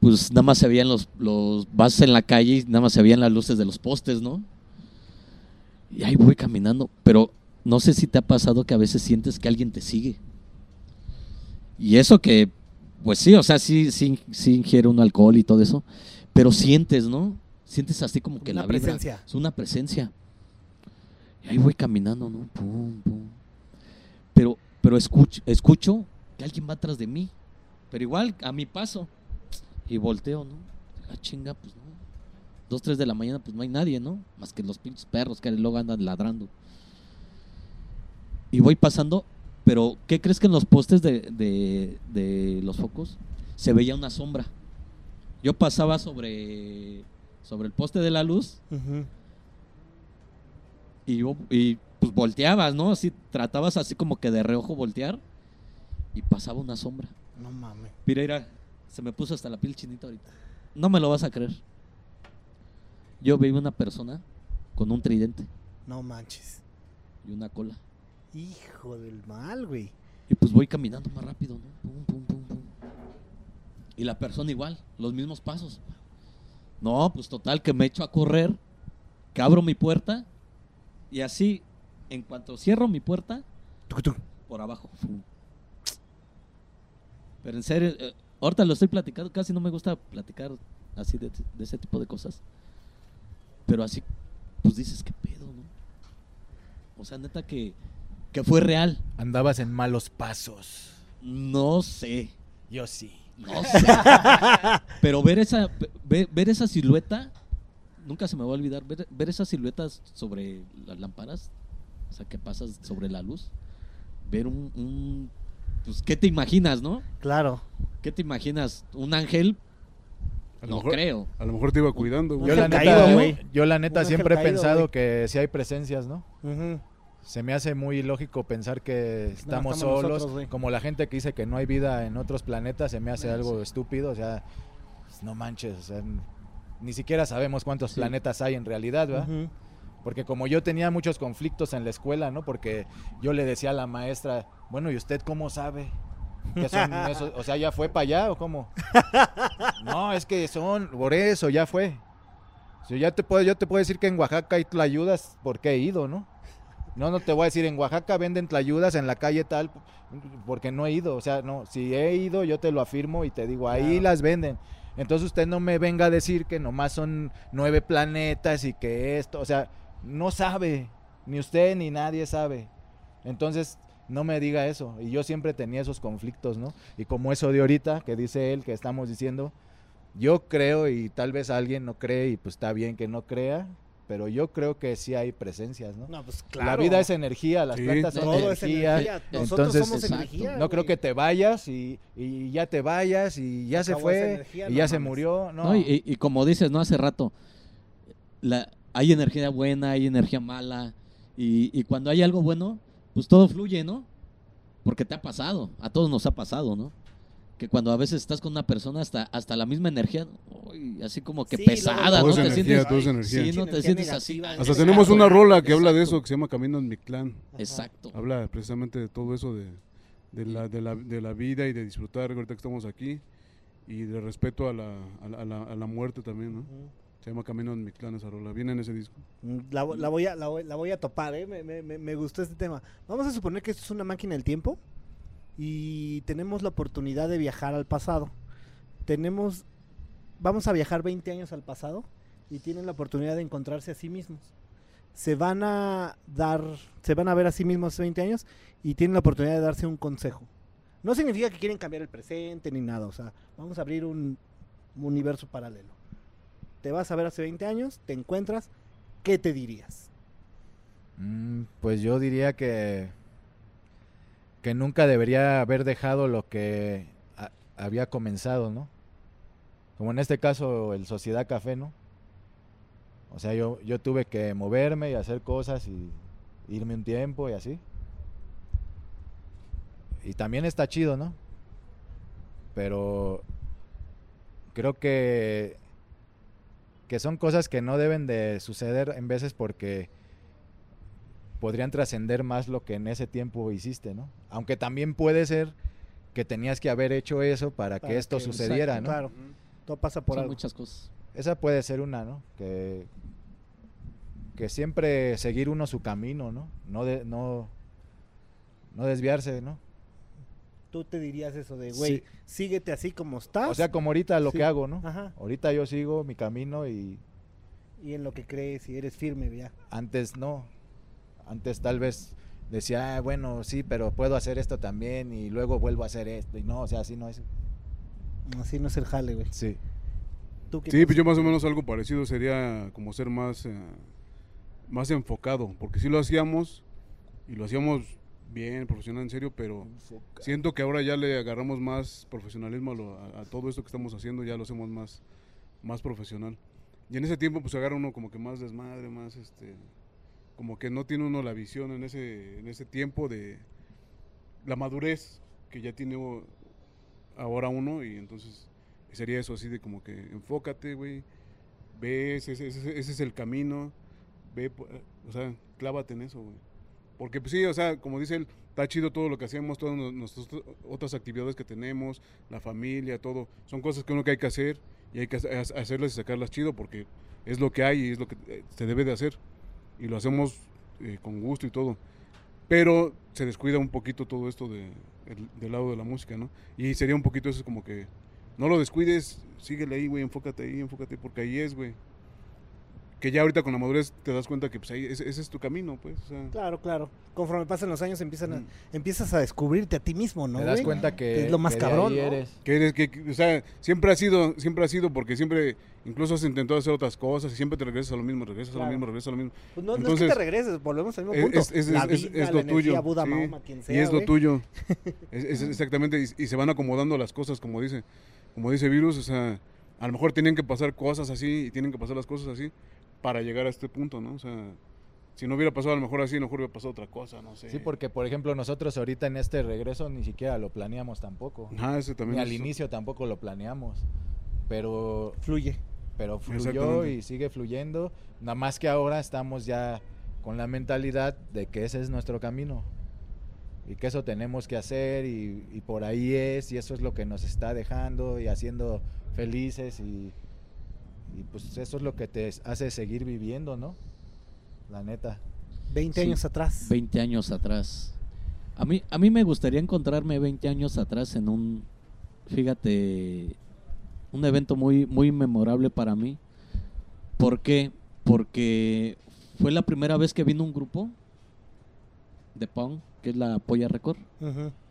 pues nada más se veían los, los, vas en la calle y nada más se veían las luces de los postes, ¿no? Y ahí voy caminando, pero no sé si te ha pasado que a veces sientes que alguien te sigue. Y eso que, pues sí, o sea, sí, sí, sí ingiere un alcohol y todo eso, pero sientes, ¿no? Sientes así como que Una la vibra, presencia. Es una presencia. Y ahí voy caminando, ¿no? Pum, pum. Pero, pero escucho, escucho que alguien va atrás de mí. Pero igual, a mi paso. Y volteo, ¿no? Ah, chinga, pues no. Dos, tres de la mañana, pues no hay nadie, ¿no? Más que los pinches perros que luego andan ladrando. Y voy pasando, pero ¿qué crees que en los postes de, de- de los focos se veía una sombra? Yo pasaba sobre, sobre el poste de la luz y, yo- y pues volteabas, ¿no? Así tratabas así como que de reojo voltear y pasaba una sombra. No mames. Mira, mira, se me puso hasta la piel chinita ahorita. No me lo vas a creer. Yo veía una persona con un tridente No manches. y una cola. Hijo del mal, güey. Y pues voy caminando más rápido, ¿no? Pum, pum, pum, pum. Y la persona igual, los mismos pasos. No, pues total que me echo a correr, que abro mi puerta y así, en cuanto cierro mi puerta, por abajo. Pero en serio, eh, ahorita lo estoy platicando, casi no me gusta platicar así de, de ese tipo de cosas. Pero así, pues dices, ¿qué pedo, no? O sea, neta que, que fue real. Andabas en malos pasos. No sé. Yo sí. No sé. Pero ver esa, ver, ver esa silueta, nunca se me va a olvidar, ver, ver esas siluetas sobre las lámparas, o sea, que pasas sobre la luz, ver un, un- pues, ¿qué te imaginas, no? Claro. ¿Qué te imaginas? ¿Un ángel? A lo No mejor- creo. A lo mejor te iba cuidando, güey. Yo la neta, caído, güey. yo la neta Un ángel siempre he pensado que si hay presencias, ¿no? Se me hace muy lógico pensar que estamos, estamos solos, nosotros, como la gente que dice que no hay vida en otros planetas, se me hace algo sí. estúpido, o sea, pues, no manches, o sea, n- ni siquiera sabemos cuántos Sí. planetas hay en realidad, ¿verdad? Porque como yo tenía muchos conflictos en la escuela, ¿no? Porque yo le decía a la maestra, bueno, ¿y usted cómo sabe? Que son esos? O sea, ¿ya fue para allá o cómo? no, es que son, por eso, ya fue. Si ya te puedo, yo te puedo decir que en Oaxaca hay tlayudas porque he ido, ¿no? No, no te voy a decir, en Oaxaca venden tlayudas en la calle tal, porque no he ido. O sea, no, si he ido, yo te lo afirmo y te digo, ahí Claro. las venden. Entonces usted no me venga a decir que nomás son nueve planetas y que esto, o sea, no sabe, ni usted ni nadie sabe. Entonces, no me diga eso. Y yo siempre tenía esos conflictos, ¿no? Y como eso de ahorita, que dice él, que estamos diciendo, yo creo y tal vez alguien no cree y pues está bien que no crea, pero yo creo que sí hay presencias, ¿no? No, pues claro. La vida es energía, las Sí. plantas son Todo es energía. energía. Nosotros entonces, somos exacto. energía. No creo que te vayas y, y ya te vayas y ya se fue energía, y no ya se murió. No, No, y, y- y como dices, ¿no? Hace rato, la, hay energía buena, hay energía mala, y, y cuando hay algo bueno, pues todo fluye, ¿no? Porque te ha pasado, a todos nos ha pasado, ¿no? Que cuando a veces estás con una persona, hasta, hasta la misma energía, uy, así como que Sí, pesada, ¿no? Te energía, sientes, todo es energía. Sí, no te Energía sientes así. Hasta Exacto. tenemos una rola que habla de eso que se llama Camino en mi clan. Exacto. Habla precisamente de todo eso de, de, la, de, la, de la vida y de disfrutar ahorita que estamos aquí y de respeto a la, a la, a la, a la muerte también, ¿no? Se llama Camino en mi clan esa rola. Viene en ese disco. Mm, La, vo- la voy a, topar, ¿eh? Me gustó este tema. Vamos a suponer que esto es una máquina del tiempo y tenemos la oportunidad de viajar al pasado. Tenemos, vamos a viajar 20 años al pasado y tienen la oportunidad de encontrarse a sí mismos. Se van a dar, se van a ver a sí mismos hace 20 años y tienen la oportunidad de darse un consejo. No significa que quieren cambiar el presente ni nada, o sea, vamos a abrir un universo paralelo. Te vas a ver hace 20 años, te encuentras, ¿qué te dirías? Mm, pues yo diría que que nunca debería haber dejado lo que había comenzado, ¿no? Como en este caso el Sociedad Café, ¿no? O sea, yo, yo tuve que moverme y hacer cosas y irme un tiempo y así. Y también está chido, ¿no? Pero creo que que son cosas que no deben de suceder en veces porque podrían trascender más lo que en ese tiempo hiciste, ¿no? Aunque también puede ser que tenías que haber hecho eso para, Para que esto que- sucediera, exacto, ¿no? Claro, todo pasa por Son algo. muchas cosas. Esa puede ser una, ¿no? Que, que siempre seguir uno su camino, ¿no? No, de, no, no desviarse, ¿no? Tú te dirías eso de, güey, Sí. síguete así como estás O sea, como ahorita lo Sí. que hago, ¿no? Ajá. Ahorita yo sigo mi camino y y en lo que crees y eres firme, ya. antes no. Antes tal vez decía, ah, bueno, sí, pero puedo hacer esto también y luego vuelvo a hacer esto. Y no, o sea, así no es. Así no es el jale, güey. Sí. ¿Tú qué Sí, pues yo más o menos algo parecido sería como ser más, eh, más enfocado, porque sí lo hacíamos y lo hacíamos bien, profesional, en serio, pero siento que ahora ya le agarramos más profesionalismo a, lo- a- a todo esto que estamos haciendo, ya lo hacemos más, más profesional. Y en ese tiempo pues agarra uno como que más desmadre, más este, como que no tiene uno la visión en ese, en ese tiempo de la madurez que ya tiene ahora uno y entonces sería eso así de como que enfócate, güey, ve, ese, ese- ese- es el camino, ve, o sea, clávate en eso, güey. Porque pues sí, o sea, como dice él, está chido todo lo que hacemos, todas nu- nuestras otras- actividades que tenemos, la familia, todo, son cosas que uno que hay que hacer y hay que ha- ha- hacerlas y sacarlas chido porque es lo que hay y es lo que eh, se debe de hacer y lo hacemos eh, con gusto y todo. Pero se descuida un poquito todo esto de, el- del lado de la música, ¿no? Y sería un poquito eso como que no lo descuides, síguele ahí, güey, enfócate ahí, enfócate, porque ahí es, güey. Que ya ahorita con la madurez te das cuenta que pues ahí ese, ese es tu camino, pues. o sea, Claro, claro. Conforme pasan los años empiezan a- Mm. empiezas a descubrirte a ti mismo, ¿no? Te das güey? cuenta que, es lo más que cabrón, ¿no? eres. que eres, que, que- o sea, siempre ha sido, siempre ha sido, porque siempre, incluso has intentado hacer otras cosas y siempre te regresas a lo mismo, regresas a Claro. lo mismo, regresas a lo mismo. Pues no, no es que Entonces, te regreses, volvemos al mismo punto. es- es- la lo tuyo. Buda, sí, Mahoma, quien sea, y es lo tuyo. Es exactamente, y, y se van acomodando las cosas, como dice, como dice Virus, o sea, a lo mejor tienen que pasar cosas así y tienen que pasar las cosas así para llegar a este punto, ¿no? O sea, si no hubiera pasado a lo mejor así, a lo mejor hubiera pasado otra cosa, no sé. Sí, porque por ejemplo nosotros ahorita en este regreso ni siquiera lo planeamos tampoco. Ajá, ese también Ni al es- inicio tampoco lo planeamos. Pero, Fluye. pero fluyó y sigue fluyendo. Nada más que ahora estamos ya con la mentalidad de que ese es nuestro camino. Y que eso tenemos que hacer y, y por ahí es y eso es lo que nos está dejando y haciendo felices y, y pues eso es lo que te hace seguir viviendo, ¿no? La neta. 20 Sí. años atrás. 20 años atrás. A mí, a mí me gustaría encontrarme 20 años atrás en un, fíjate, un evento muy, muy memorable para mí. ¿Por qué? Porque fue la primera vez que vino un grupo de punk, que es la Polla Record,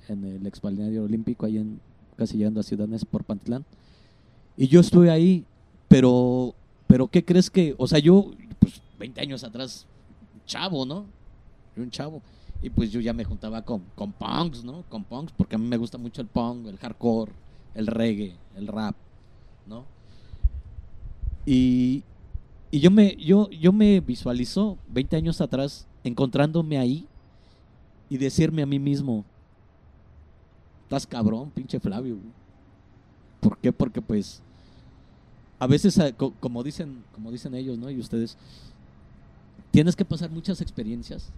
en el exbalneario olímpico, ahí en, casi llegando a Ciudad Nez por Pantlán. Y yo estuve ahí, pero, pero ¿qué crees que? O sea, yo, pues, 20 años atrás, chavo, ¿no? Yo un chavo. Y pues yo ya me juntaba con, con punks, ¿no? Con punks, porque a mí me gusta mucho el punk, el hardcore, el reggae, el rap, ¿no? Y, y yo me, yo, yo me visualizo 20 años atrás encontrándome ahí y decirme a mí mismo, estás cabrón, pinche Flavio. güey". ¿Por qué? Porque pues a veces, co- como dicen, como dicen ellos, ¿no? Y ustedes, tienes que pasar muchas experiencias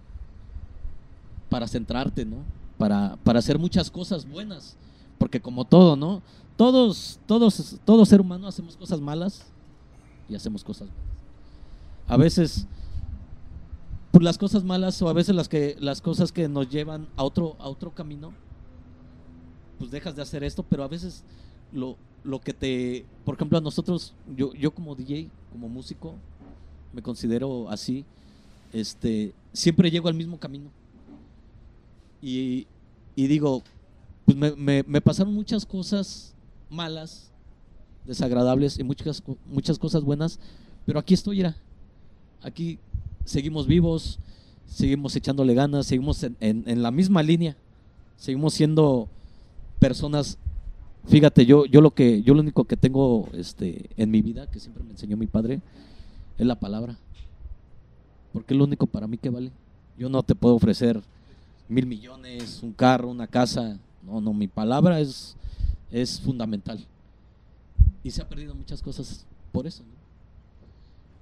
para centrarte, ¿no? Para, para hacer muchas cosas buenas. Porque como todo, ¿no? Todos, todos, todo ser humano hacemos cosas malas y hacemos cosas buenas. A veces, por las cosas malas o a veces las que las cosas que nos llevan a otro, a otro camino, pues dejas de hacer esto, pero a veces lo, lo que te, por ejemplo, a nosotros, yo, yo como DJ, como músico, me considero así, este, siempre llego al mismo camino. Y, y digo, pues me, me- pasaron muchas cosas malas, desagradables y muchas, muchas cosas buenas, pero aquí estoy, era. Aquí seguimos vivos, seguimos echándole ganas, seguimos en- en la misma línea, seguimos siendo personas. Fíjate, yo, yo lo que, yo lo único que tengo este, en mi vida, que siempre me enseñó mi padre, es la palabra. Porque es lo único para mí que vale. Yo no te puedo ofrecer mil millones, un carro, una casa. No, no, mi palabra es, es fundamental. Y se ha perdido muchas cosas por eso. ¿no?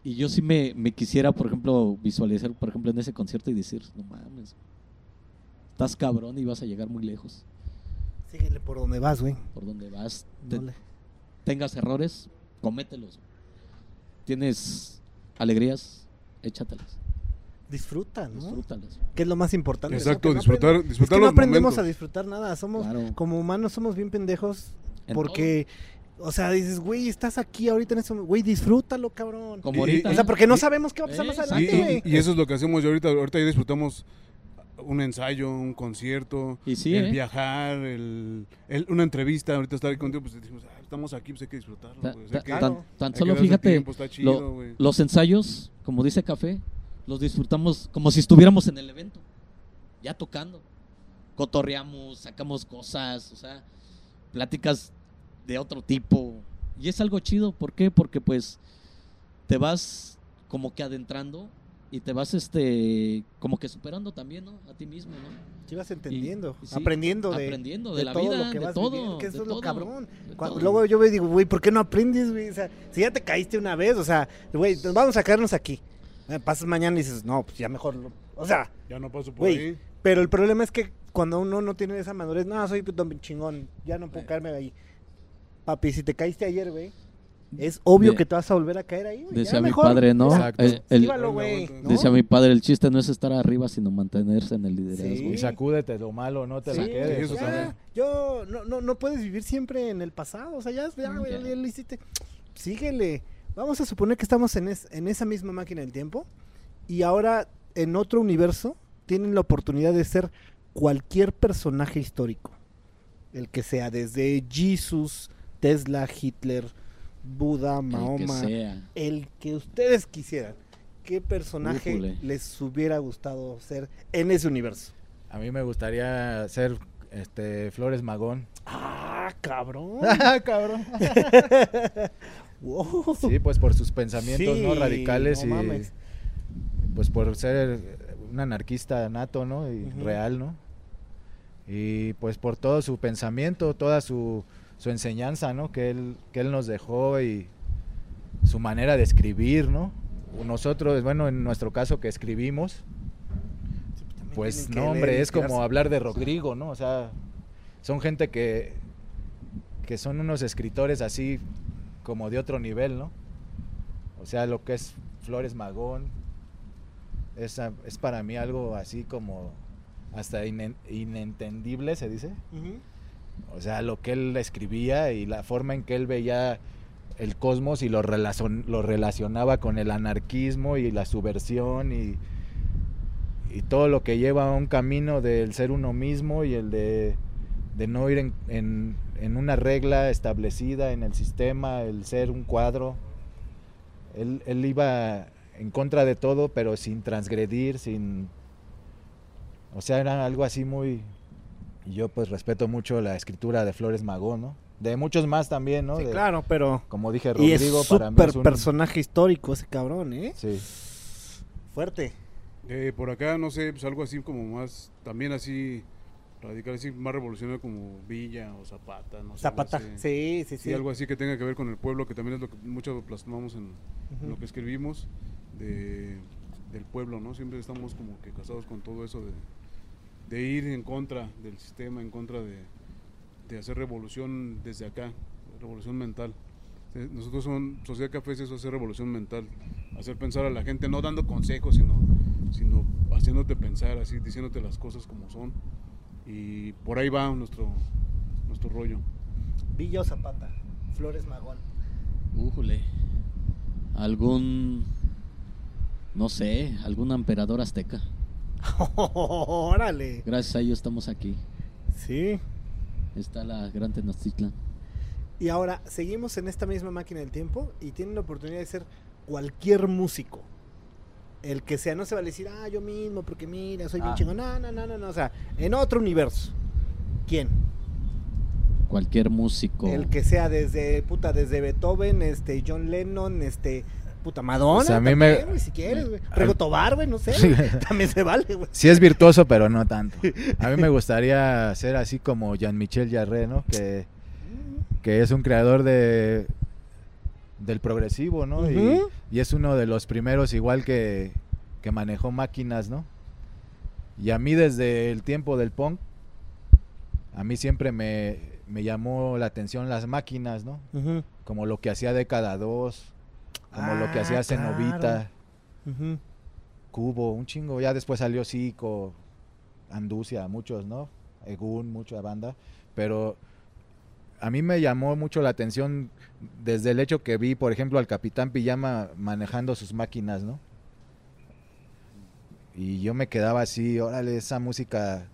Y yo sí me, me quisiera, por ejemplo, visualizar, por ejemplo, en ese concierto y decir, no mames, estás cabrón y vas a llegar muy lejos. Síguele por donde vas, güey. Por donde vas, te- No le- tengas errores, comételos. Tienes alegrías, échatelas, Disfruta, ¿no? disfrútalas. Que es lo más importante. ¿no? Exacto, no disfrutar, aprend- disfrutar es que no aprendemos momentos. a disfrutar nada. Somos, Claro. como humanos, somos bien pendejos. En porque, o sea, dices, güey, estás aquí ahorita en ese momento. Güey, disfrútalo, cabrón. Como Y- ahorita. O sea, porque no Y- sabemos qué va a pasar más adelante, güey. y- y eso es lo que hacemos yo ahorita. Ahorita ya disfrutamos un ensayo, un concierto, Y sí, el ¿eh? viajar, el, el- una entrevista. Ahorita estar ahí contigo, pues decimos, "Ah, estamos aquí, pues hay que disfrutarlo. Ta- pues, ta- que- tan, tan solo fíjate, tiempo, chido, lo- los ensayos, como dice Café, los disfrutamos como si estuviéramos en el evento, ya tocando. Cotorreamos, sacamos cosas, o sea, pláticas de otro tipo. Y es algo chido, ¿por qué? Porque pues te vas como que adentrando y te vas este como que superando también, ¿no? A ti mismo, ¿no? Sí vas entendiendo, y sí, aprendiendo de, aprendiendo de, de la todo vida, lo que de vas todo, viviendo, que eso de es lo todo, cabrón. de Cuando- todo. luego yo me digo, güey, ¿por qué no aprendes, güey? O sea, si ya te caíste una vez, o sea, güey, vamos a caernos aquí. Eh, Pasas mañana y dices, no, pues ya mejor. lo- O sea, Ya no paso por Güey, ahí. pero el problema es que cuando uno no tiene esa madurez, no, soy don chingón, ya no puedo caerme ahí. Papi, si te caíste ayer, güey, es obvio De- que te vas a volver a caer ahí, güey. Ya Decía mi mejor, padre, ¿no? Exacto. El- el- esquívalo, güey, ¿no? Decía mi padre, el chiste no es estar arriba, sino mantenerse en el liderazgo. Sí. Y sacúdete lo malo, no te la quedes. también. Yo, no, no, no puedes vivir siempre en el pasado, o sea, ya, ya, güey, ya. ya lo hiciste. Síguele. Vamos a suponer que estamos en, es- en esa misma máquina del tiempo y ahora en otro universo tienen la oportunidad de ser cualquier personaje histórico. El que sea, desde Jesus, Tesla, Hitler, Buda, El que Mahoma, sea. el que ustedes quisieran. ¿Qué personaje Újule. les hubiera gustado ser en ese universo? A mí me gustaría ser este Flores Magón. Ah, cabrón. Ah, cabrón. Wow. Sí, pues por sus pensamientos no radicales no y mames. pues por ser un anarquista nato, ¿no? Y real, ¿no? Y pues por todo su pensamiento, toda su, su enseñanza, ¿no? Que él, que él nos dejó y su manera de escribir, ¿no? Nosotros, bueno, en nuestro caso que escribimos, pues que no, hombre, es como hablar de Rodrigo, ¿no? O sea, son gente que, que son unos escritores así como de otro nivel, ¿no? O sea, lo que es Flores Magón es, es para mí algo así como hasta inen- inentendible, se dice. O sea, lo que él escribía y la forma en que él veía el cosmos y lo, relacion- lo relacionaba con el anarquismo y la subversión y, y todo lo que lleva a un camino del ser uno mismo y el de, de no ir en, en- en una regla establecida en el sistema, el ser un cuadro. Él, él iba en contra de todo, pero sin transgredir, sin... O sea, era algo así muy... Y yo pues respeto mucho la escritura de Flores Magón, ¿no? De muchos más también, ¿no? Sí, De- claro, pero... Como dije, Y es Rodrigo para mí es un... personaje histórico ese cabrón, ¿eh? Sí. Fuerte. Eh, por acá, no sé, pues algo así como más, también así, radical, así más revolucionario como Villa o Zapata, no sé. Zapata. Sí, sí, Sí, sí. algo así que tenga que ver con el pueblo, que también es lo que mucho plasmamos en, lo que escribimos de, del pueblo, ¿no? Siempre estamos como que casados con todo eso de, de ir en contra del sistema, en contra de, de hacer revolución desde acá, revolución mental. Eh, Nosotros son Sociedad Café es eso, hacer revolución mental, hacer pensar a la gente, no dando consejos, sino, sino haciéndote pensar, así, diciéndote las cosas como son. Y por ahí va nuestro, nuestro rollo. Villa Zapata. Flores Magón. Újule. Algún. No sé, algún emperador azteca. Órale. Gracias a ellos estamos aquí. Sí. Está la gran Tenochtitlan. Y ahora seguimos en esta misma máquina del tiempo y tienen la oportunidad de ser cualquier músico. El que sea, no se va a decir, ah, yo mismo, porque mira, soy bien Ah. chingón. No, no, no, no, no. O sea, en otro universo. ¿Quién? Cualquier músico. El que sea desde, puta, desde Beethoven, este, John Lennon, este, puta, Madonna. O sea, a mí también, me- güey, si quieres, güey. Rigo Tobar, güey, no sé. Sí. También se vale, güey. Sí es virtuoso, pero no tanto. A mí me gustaría ser así como Jean-Michel Jarre, ¿no? Que, que es un creador de del progresivo, ¿no? Y- es uno de los primeros igual que, que manejó máquinas, ¿no? Y a mí desde el tiempo del punk, a mí siempre me, me llamó la atención las máquinas, ¿no? Como lo que hacía Década 2, como lo que Ah, hacía Cenovita. claro. Cubo, un chingo. Ya después salió Zico, Anducia, muchos, ¿no? Egun, mucha banda. Pero a mí me llamó mucho la atención desde el hecho que vi, por ejemplo, al Capitán Pijama manejando sus máquinas, ¿no? Y yo me quedaba así, órale, esa música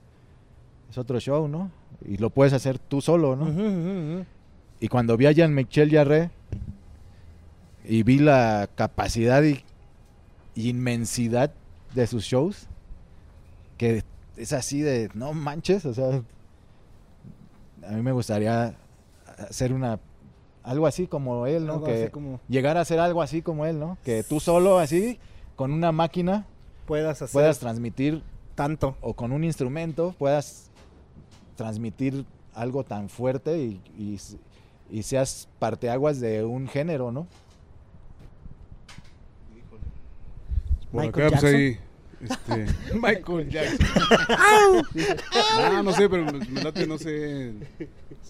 es otro show, ¿no? Y lo puedes hacer tú solo, ¿no? Y cuando vi a Jean-Michel Jarre y vi la capacidad y, inmensidad de sus shows, que es así de, no manches, o sea, a mí me gustaría hacer una, algo así como él, ¿no? Que como llegar a hacer algo así como él, ¿no? Que tú solo así, con una máquina, puedas hacer puedas transmitir, tanto. o con un instrumento, puedas transmitir algo tan fuerte y, y, y seas parteaguas de un género, ¿no? Por Michael acá, pues Jackson. ahí. Este, Michael Jackson. no, no sé, pero me late, no sé.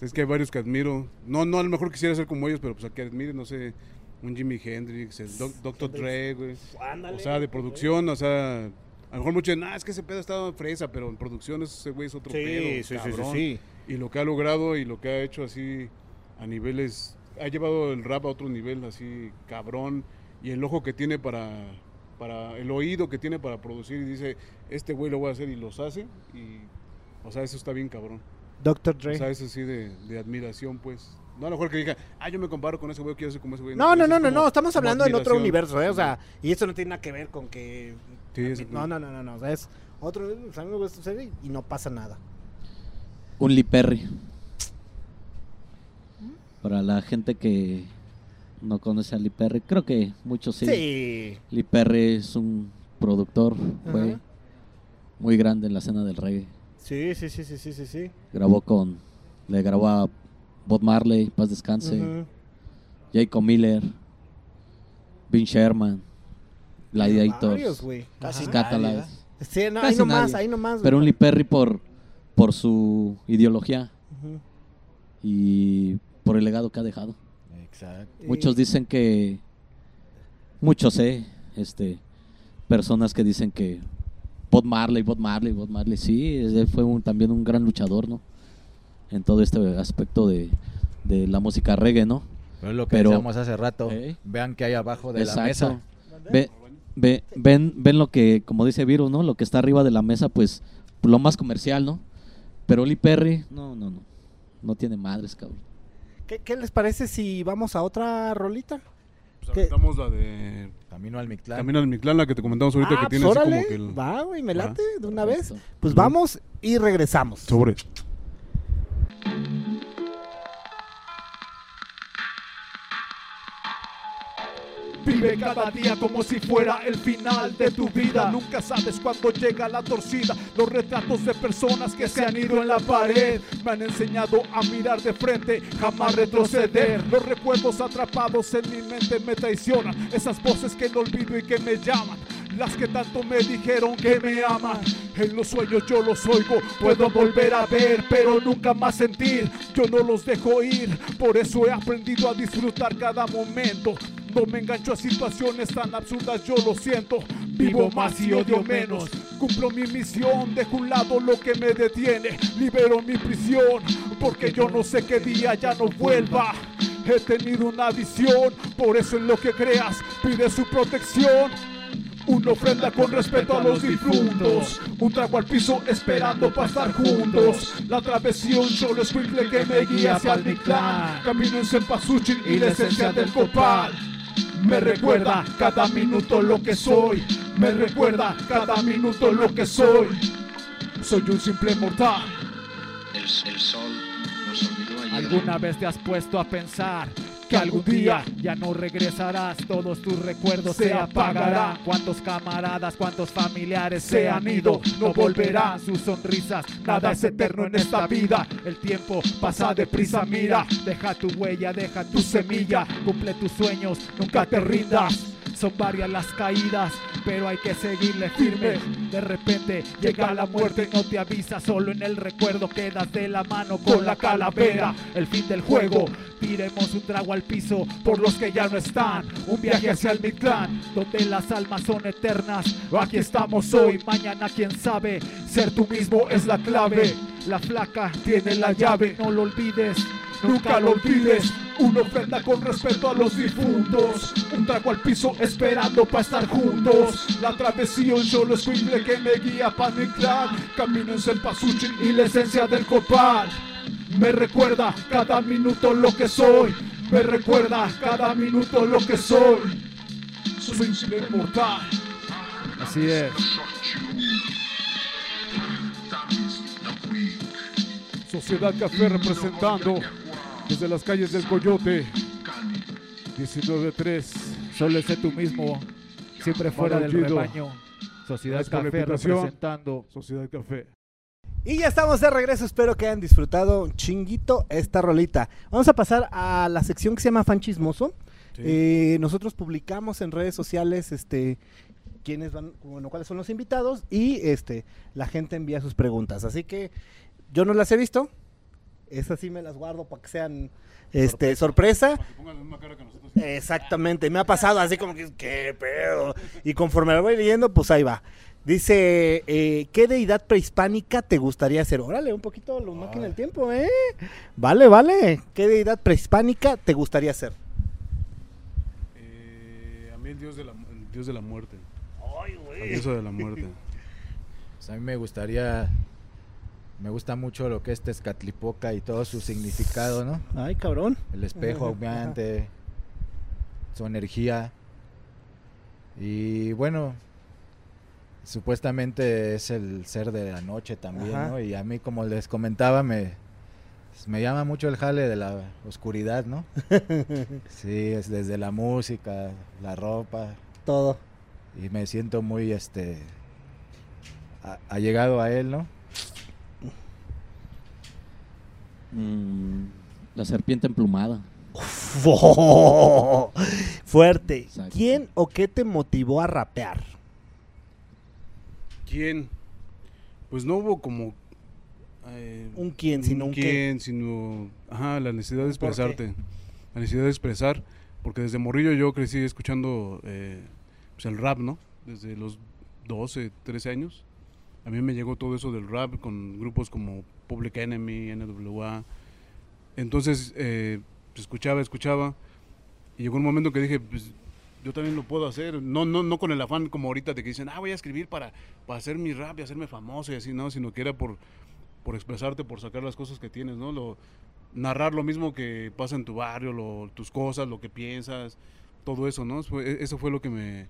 Es que hay varios que admiro. No, no, a lo mejor quisiera ser como ellos, pero pues a que admire, no sé, un Jimi Hendrix, el Doc- Dr. Dre, güey. O sea, de producción, o sea, a lo mejor muchos dicen, ah, es que ese pedo estaba fresa, pero en producción ese güey es otro Sí, pedo, sí, sí, sí, cabrón. sí. Y lo que ha logrado y lo que ha hecho así a niveles, ha llevado el rap a otro nivel así cabrón y el ojo que tiene para, para el oído que tiene para producir y dice, este güey lo voy a hacer y los hace y, o sea, eso está bien cabrón. Dr. Dre. O sea, eso sí de, de admiración, pues. No a lo mejor que diga, ah, yo me comparo con ese güey, quiero ser como ese güey. No, no, no, no, como- no, estamos hablando en otro universo, ¿eh? O sea, y eso no tiene nada que ver con que... No, no, no, no, no, o sea, es otro... y no pasa nada. Un Lee Perry. Para la gente que no conoce a Lee Perry, creo que muchos sí. Sí. Lee Perry es un productor, fue Ajá. muy grande en la escena del reggae. Sí, sí, sí, sí, sí, sí, sí. Grabó con, le grabó a Bob Marley, Paz Descanse. Jacob Miller, Vin Sherman, Gladiators, Sí, no, Casi ahí nomás, nadie. ahí nomás. Pero un. Lee Perry por, por su ideología y por el legado que ha dejado. Exacto. Muchos Y- dicen que, muchos eh, este, personas que dicen que Bob Marley, Bob Marley, Bob Marley, sí, él fue un- también un gran luchador, ¿no? En todo este aspecto de, de la música reggae, ¿no? Pero es lo que Pero- decíamos hace rato. Ey. Vean que hay abajo de la mesa. Ve, ve- ven, ven lo que, como dice Virus, ¿no? Lo que está arriba de la mesa, pues, lo más comercial, ¿no? Pero Lee Perry, no, no, no. No tiene madres, cabrón. ¿Qué, qué les parece si vamos a otra rolita? Pues la de Camino al Mictlán. Camino al Mictlán, la que te comentamos ahorita Ah, que pues tiene así órale, como que el... va, güey, me late de una vez. Perfecto. Pues vamos y regresamos. Sobre. Vive cada día como si fuera el final de tu vida. Nunca sabes cuándo llega la torcida. Los retratos de personas que se han ido en la pared me han enseñado a mirar de frente, jamás retroceder. Los recuerdos atrapados en mi mente me traicionan. Esas voces que no olvido y que me llaman. Las que tanto me dijeron que me aman. En los sueños yo los oigo, puedo volver a ver, pero nunca más sentir. Yo no los dejo ir, por eso he aprendido a disfrutar cada momento. No me engancho a situaciones tan absurdas, yo lo siento. Vivo más y odio menos. Cumplo mi misión, dejo un lado lo que me detiene. Libero mi prisión, porque yo no sé qué día ya no vuelva. He tenido una visión, por eso en lo que creas, pide su protección. Una ofrenda con respeto a los difuntos. Un trago al piso esperando para estar juntos. La travesión solo es simple que me guía hacia el Mictlán. Camino en Cempasúchil y la esencia del copal. Me recuerda cada minuto lo que soy. Me recuerda cada minuto lo que soy. Soy un simple mortal. El, el sol nos olvidó ayer. ¿Alguna vez te has puesto a pensar que algún día ya no regresarás? Todos tus recuerdos se apagarán. ¿Cuántos camaradas, cuántos familiares se han ido? No volverán sus sonrisas. Nada es eterno en esta vida. El tiempo pasa deprisa, mira. Deja tu huella, deja tu semilla. Cumple tus sueños, nunca te rindas. Son varias las caídas, pero hay que seguirle firme. De repente llega la muerte y no te avisa, solo en el recuerdo quedas de la mano con la calavera. El fin del juego, tiremos un trago al piso por los que ya no están. Un viaje hacia el Mictlán, donde las almas son eternas. Aquí estamos hoy, mañana quién sabe. Ser tú mismo es la clave. La flaca tiene la llave, no lo olvides. Nunca lo olvides, una ofrenda con respeto a los difuntos. Un trago al piso esperando para estar juntos. La travesía un solo swingle que me guía para mi clan. Camino en Cempasúchil y la esencia del copal. Me recuerda cada minuto lo que soy. Me recuerda cada minuto lo que soy. Soy un simple mortal. Así es. Sociedad Café representando desde las calles del Coyote. 19-3. Solo sé tú mismo, siempre fuera del rebaño. Sociedad Café representando. Sociedad Café. Y ya estamos de regreso, espero que hayan disfrutado un chinguito esta rolita. Vamos a pasar a la sección que se llama Fan Chismoso. Eh, nosotros publicamos en redes sociales este quiénes van, bueno, cuáles son los invitados y este la gente envía sus preguntas. Así que yo no las he visto. Esas sí me las guardo para que sean este sorpresa. Para que pongan la misma cara que nosotros. Exactamente, me ha pasado así como que, ¿qué pedo? Y conforme la voy leyendo, pues ahí va. Dice, eh, ¿qué deidad prehispánica te gustaría ser? Órale, un poquito los máquina del tiempo, ¿eh? Vale, vale. ¿Qué deidad prehispánica te gustaría ser? Eh, a mí el dios de la, el dios de la muerte. Ay, güey. diosa de la muerte. Pues a mí me gustaría, me gusta mucho lo que es Tezcatlipoca y todo su significado, ¿no? Ay, cabrón. El espejo Ajá, aumeante, su energía. Y bueno, supuestamente es el ser de la noche también, Ajá. ¿no? Y a mí, como les comentaba, me, me llama mucho el jale de la oscuridad, ¿no? sí, es desde la música, la ropa, Todo. y me siento muy, este, a- allegado a él, ¿no? Mm, la serpiente emplumada. Fuerte. Exacto. ¿Quién o qué te motivó a rapear? ¿Quién? Pues no hubo como... eh, Un quién, sino un qué. quién, sino... Ajá, la necesidad de expresarte. La necesidad de expresar. Porque desde morrillo yo crecí escuchando eh, pues el rap, ¿no? Desde los 12, 13 años. A mí me llegó todo eso del rap con grupos como Public Enemy, NWA. Entonces, eh, escuchaba, escuchaba. Y llegó un momento que dije, pues yo también lo puedo hacer. No, no, no con el afán como ahorita de que dicen, ah, voy a escribir para, para hacer mi rap y hacerme famoso y así, no, sino que era por, por expresarte, por sacar las cosas que tienes, ¿no? Lo, narrar lo mismo que pasa en tu barrio, lo- tus cosas, lo que piensas, todo eso, ¿no? Fue- e- eso fue lo que me,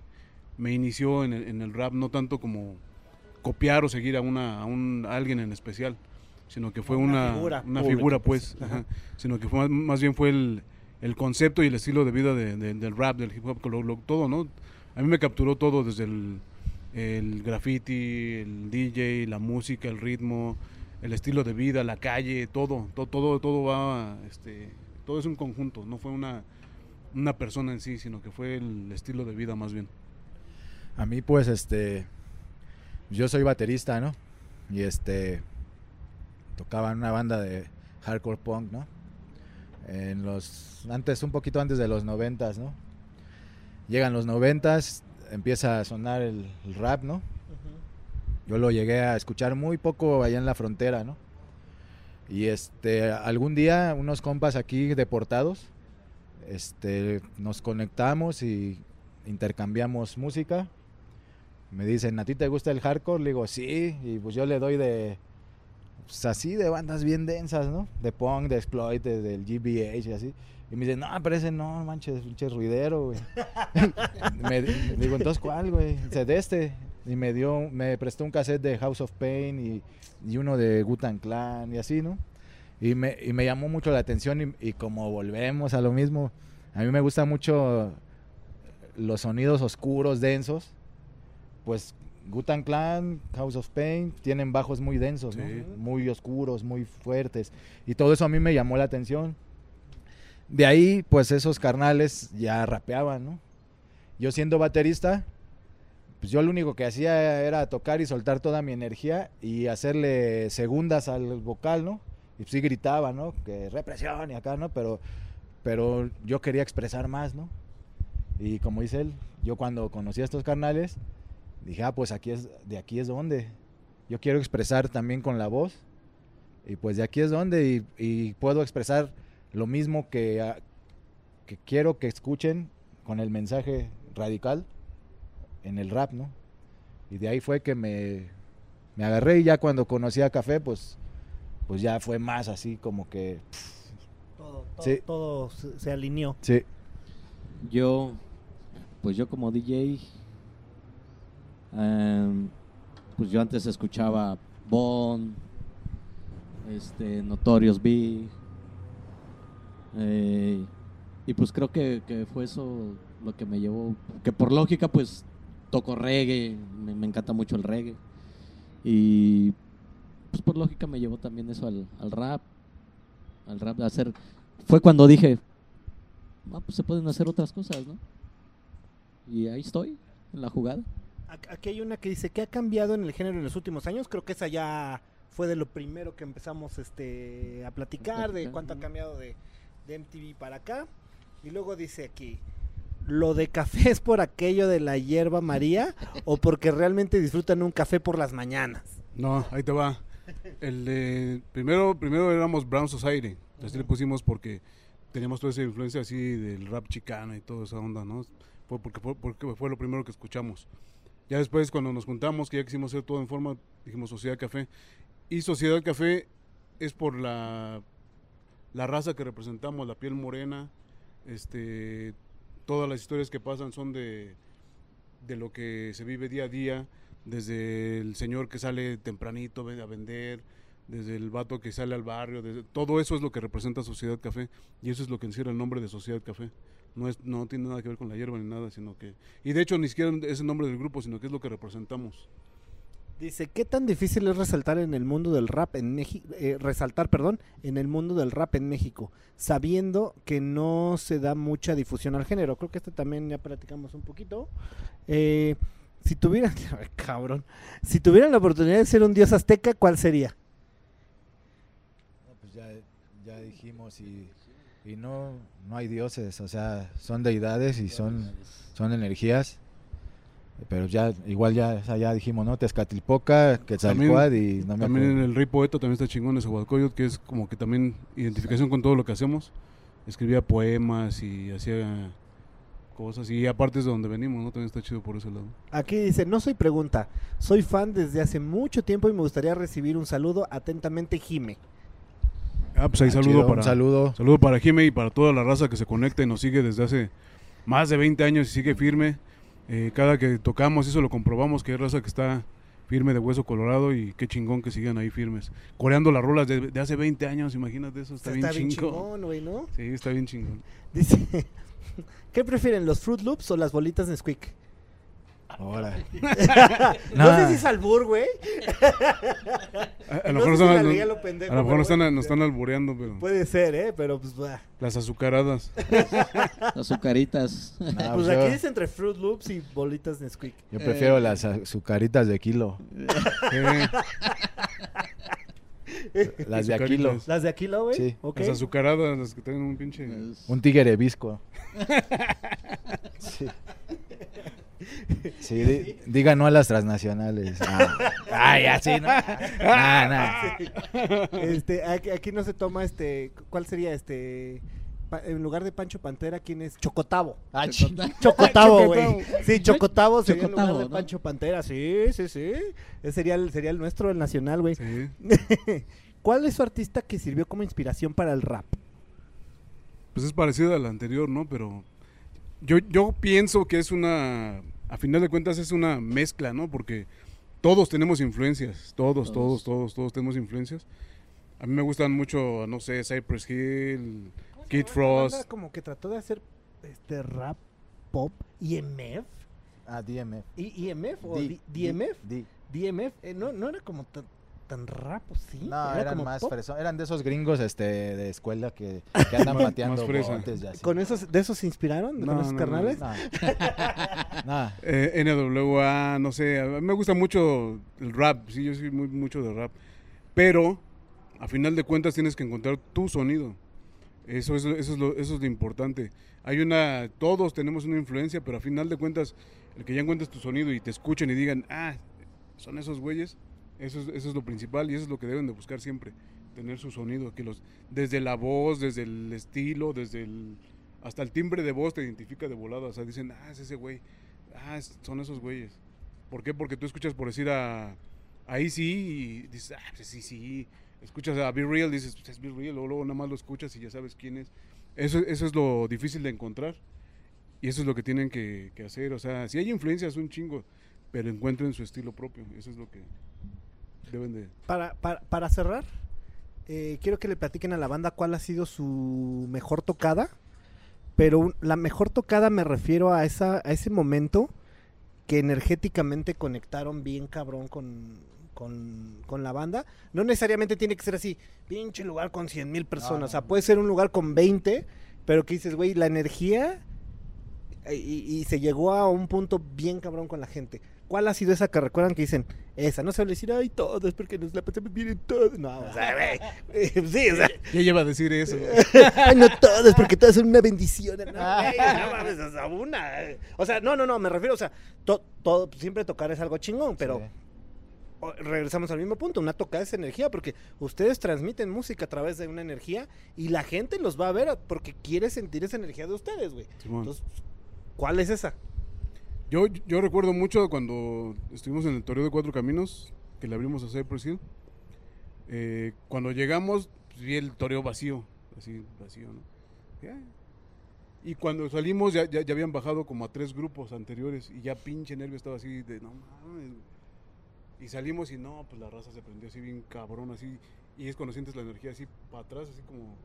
me inició en el, en el rap, no tanto como copiar o seguir a, una, a, un, a alguien en especial, sino que fue Una una, figura una pública, figura, pues. pues, Ajá. sino que fue más, más bien fue el, el concepto y el estilo de vida de- de- del rap, del hip hop, lo- lo- todo, ¿no? A mí me capturó todo, desde el, el graffiti, el DJ, la música, el ritmo, el estilo de vida, la calle, todo, todo, todo, todo va, este, todo es un conjunto, no fue una, una persona en sí, sino que fue el estilo de vida más bien. A mí, pues, este. Yo soy baterista, ¿no? Y este. Tocaba en una banda de hardcore punk, ¿no? En los. Antes, un poquito antes de los noventas, ¿no? Llegan los noventas, empieza a sonar el, el rap, ¿no? Yo lo llegué a escuchar muy poco allá en la frontera, ¿no? Y este, algún día unos compas aquí deportados, este, nos conectamos y intercambiamos música. Me dicen, ¿a ti te gusta el hardcore? Le digo, sí, y pues yo le doy de, pues así, de bandas bien densas, ¿no? De punk, de exploit, de- del GBH y así. Y me dicen, no, pero ese no, manches, pinche ruidero, güey. me, le digo, entonces, ¿cuál, güey? Dice, de este. Y me dio, me prestó un cassette de House of Pain y, y uno de Gutan Clan y así, ¿no? Y me, y me llamó mucho la atención y, y como volvemos a lo mismo, a mí me gustan mucho los sonidos oscuros, densos. Pues Gutan Clan, House of Pain tienen bajos muy densos, muy oscuros, muy fuertes. Y todo eso a mí me llamó la atención. De ahí, pues esos carnales ya rapeaban, ¿no? Yo siendo baterista, pues yo lo único que hacía era tocar y soltar toda mi energía y hacerle segundas al vocal, ¿no? Y sí gritaba, ¿no? Que represión y acá, ¿no? Pero, pero yo quería expresar más, ¿no? Y como dice él, yo cuando conocí a estos carnales, dije, ah, pues aquí es, de aquí es donde. Yo quiero expresar también con la voz. Y pues de aquí es donde. Y, y puedo expresar lo mismo que, ah, que quiero que escuchen con el mensaje radical en el rap, ¿no? Y de ahí fue que me, me agarré y ya cuando conocí a Café, pues, pues ya fue más así como que... Todo, todo, Sí. todo se, se alineó. Sí. Yo, pues yo como DJ, em, pues yo antes escuchaba Bond, este, Notorious Big, eh, y pues creo que, fue eso lo que me llevó, que por lógica pues toco reggae, me, encanta mucho el reggae, y pues por lógica me llevó también eso al, al rap, al rap de hacer, fue cuando dije, ah, pues se pueden hacer otras cosas, ¿no? Y ahí estoy, en la jugada. Aquí hay una que dice, ¿qué ha cambiado en el género en los últimos años? Creo que esa ya fue de lo primero que empezamos este, a platicar, de cuánto ha cambiado de, de MTV para acá. Y luego dice aquí, ¿lo de café es por aquello de la hierba María o porque realmente disfrutan un café por las mañanas? No, ahí te va. El de, primero, primero éramos Brown Society, así le pusimos porque teníamos toda esa influencia así del rap chicano y toda esa onda, ¿no? Fue porque fue, porque fue lo primero que escuchamos. Ya después cuando nos juntamos, que ya quisimos hacer todo en forma, dijimos Sociedad Café. Y Sociedad Café es por la, la raza que representamos, la piel morena, este, todas las historias que pasan son de, de lo que se vive día a día, desde el señor que sale tempranito a vender, desde el vato que sale al barrio, desde, todo eso es lo que representa Sociedad Café y eso es lo que encierra el nombre de Sociedad Café. No, es, no tiene nada que ver con la hierba ni nada, sino que... Y de hecho ni siquiera es el nombre del grupo, sino que es lo que representamos. Dice, ¿qué tan difícil es resaltar en el mundo del rap en México, resaltar, perdón, en el mundo del rap en México, sabiendo que no se da mucha difusión al género? Creo que este también ya platicamos un poquito. Eh, si tuvieran, cabrón, si tuvieran la oportunidad de ser un dios azteca, ¿cuál sería? No, pues ya, ya dijimos y, y no, no hay dioses, o sea, son deidades y son, son energías. Pero ya, igual ya, o sea, ya dijimos, ¿no? Tezcatlipoca, Quetzalcoatl y no me También acuerdo. el Rey Poeta también está chingón ese Hualcoyot, que es como que también identificación con todo lo que hacemos. Escribía poemas y hacía cosas. Y aparte es de donde venimos, ¿no? También está chido por ese lado. Aquí dice, no soy pregunta, soy fan desde hace mucho tiempo y me gustaría recibir un saludo atentamente, Jime. Ah, pues ahí Ah, saludo chido, para... Un saludo. Saludo para Jime y para toda la raza que se conecta y nos sigue desde hace más de 20 años y sigue firme. Eh, cada que tocamos eso lo comprobamos que es raza que está firme de hueso colorado y qué chingón que sigan ahí firmes. Coreando las rolas de, de hace 20 años, imagínate eso, está, Está, bien bien chingón. chingón, güey, ¿no? Sí, está bien chingón. Dice, ¿qué prefieren, los Fruit Loops o las bolitas Nesquik? Ahora. No Nah. sé si es albur, güey. A, a No si a lo pendejo, a lo mejor pero nos están, nos están albureando, pero Puede ser, ¿eh? Pero pues, bah. las azucaradas. Azucaritas. Ah, pues pues aquí dice entre Fruit Loops y bolitas Nesquik. Yo prefiero Eh. las azucaritas de kilo. Las de a kilo. Azucaritas. ¿Las de Aquila, güey? Sí. Ok. Las azucaradas, las que tienen un pinche... Un tigre visco. Sí. Sí, di- diga no a las transnacionales. Ah, Ay, así, ¿no? Nah, nah. Este, aquí, aquí no se toma este, ¿cuál sería este? Pa- en lugar de Pancho Pantera, ¿quién es? Chocotavo. Ah, Chocota- Chocotavo, güey. Sí, Chocotavo sería en lugar Chocotavo, de ¿no? Pancho Pantera. Sí, sí, sí. Ese sería el, sería el nuestro, el nacional, güey. Sí. ¿Cuál es su artista que sirvió como inspiración para el rap? Pues es parecido al anterior, ¿no? Pero yo, yo pienso que es una, a final de cuentas es una mezcla, ¿no? Porque todos tenemos influencias, todos, todos, Todos. todos, todos, tenemos influencias. A mí me gustan mucho, no sé, Cypress Hill, Kid Frost. Como que trató de hacer este rap pop, IMF. Ah, DMF. ¿I- ¿IMF o D- D- DMF? D- DMF. Eh, no, no era como tan, rap, ¿o ¿sí? No, Era eran más fresón. Eran de esos gringos este, de escuela que, que andan Más- pateando más fresa. botes y así. ¿Con esos, ¿De esos se inspiraron? No, ¿Con esos no, no. carnales? No. Eh, NWA, no sé, me gusta mucho el rap, sí, yo soy muy mucho de rap, pero a final de cuentas tienes que encontrar tu sonido, eso es, eso es, lo, eso es lo importante. Hay una, todos tenemos una influencia, pero a final de cuentas, el que ya encuentres tu sonido y te escuchen y digan, ah, son esos güeyes, eso es, eso es lo principal y eso es lo que deben de buscar siempre, tener su sonido, que los, desde la voz, desde el estilo, desde el, hasta el timbre de voz te identifica de volada, o sea, dicen, ah, es ese güey, ah, son esos güeyes. ¿Por qué? Porque tú escuchas por decir a, ahí sí y dices, ah, pues sí, sí. Escuchas a Be Real, dices, pues es Be Real, luego, luego nada más lo escuchas y ya sabes quién es. Eso, eso es lo difícil de encontrar. Y eso es lo que tienen que, que hacer. O sea, si hay influencias, un chingo, pero encuentren su estilo propio. Eso es lo que deben de... Para, para, para cerrar, eh, quiero que le platiquen a la banda cuál ha sido su mejor tocada. Pero un- la mejor tocada me refiero a, esa, a ese momento que energéticamente conectaron bien cabrón con, con, con la banda. No necesariamente tiene que ser así, pinche lugar con 100 mil personas. no, o sea, puede ser un lugar con 20, pero que dices, güey, la energía eh, y, y se llegó a un punto bien cabrón con la gente. ¿Cuál ha sido esa que recuerdan que dicen? Esa, no se va a decir, ay, todos, porque nos la pasamos bien en todos. No, o sea, güey. eh, Sí, o sea, Ya lleva a decir eso. Ay, no todos, porque todos son una bendición. No, güey, no mames, o sea, una. O sea, no, no, no, me refiero, o sea, to- todo, siempre tocar es algo chingón, pero Sí. o- regresamos al mismo punto. Una tocada es energía, porque ustedes transmiten música a través de una energía y la gente los va a ver porque quiere sentir esa energía de ustedes, güey. Entonces, ¿cuál es esa? Yo, yo recuerdo mucho cuando estuvimos en el Toreo de Cuatro Caminos, que le abrimos a Cypress Hill. Eh, cuando llegamos, pues, vi el toreo vacío, así vacío, ¿no? Y cuando salimos ya, ya, ya habían bajado como a tres grupos anteriores y ya pinche nervio estaba así de no mames. güey". Y salimos y no, pues la raza se prendió así bien cabrón, así. Y es cuando sientes la energía así para atrás, así como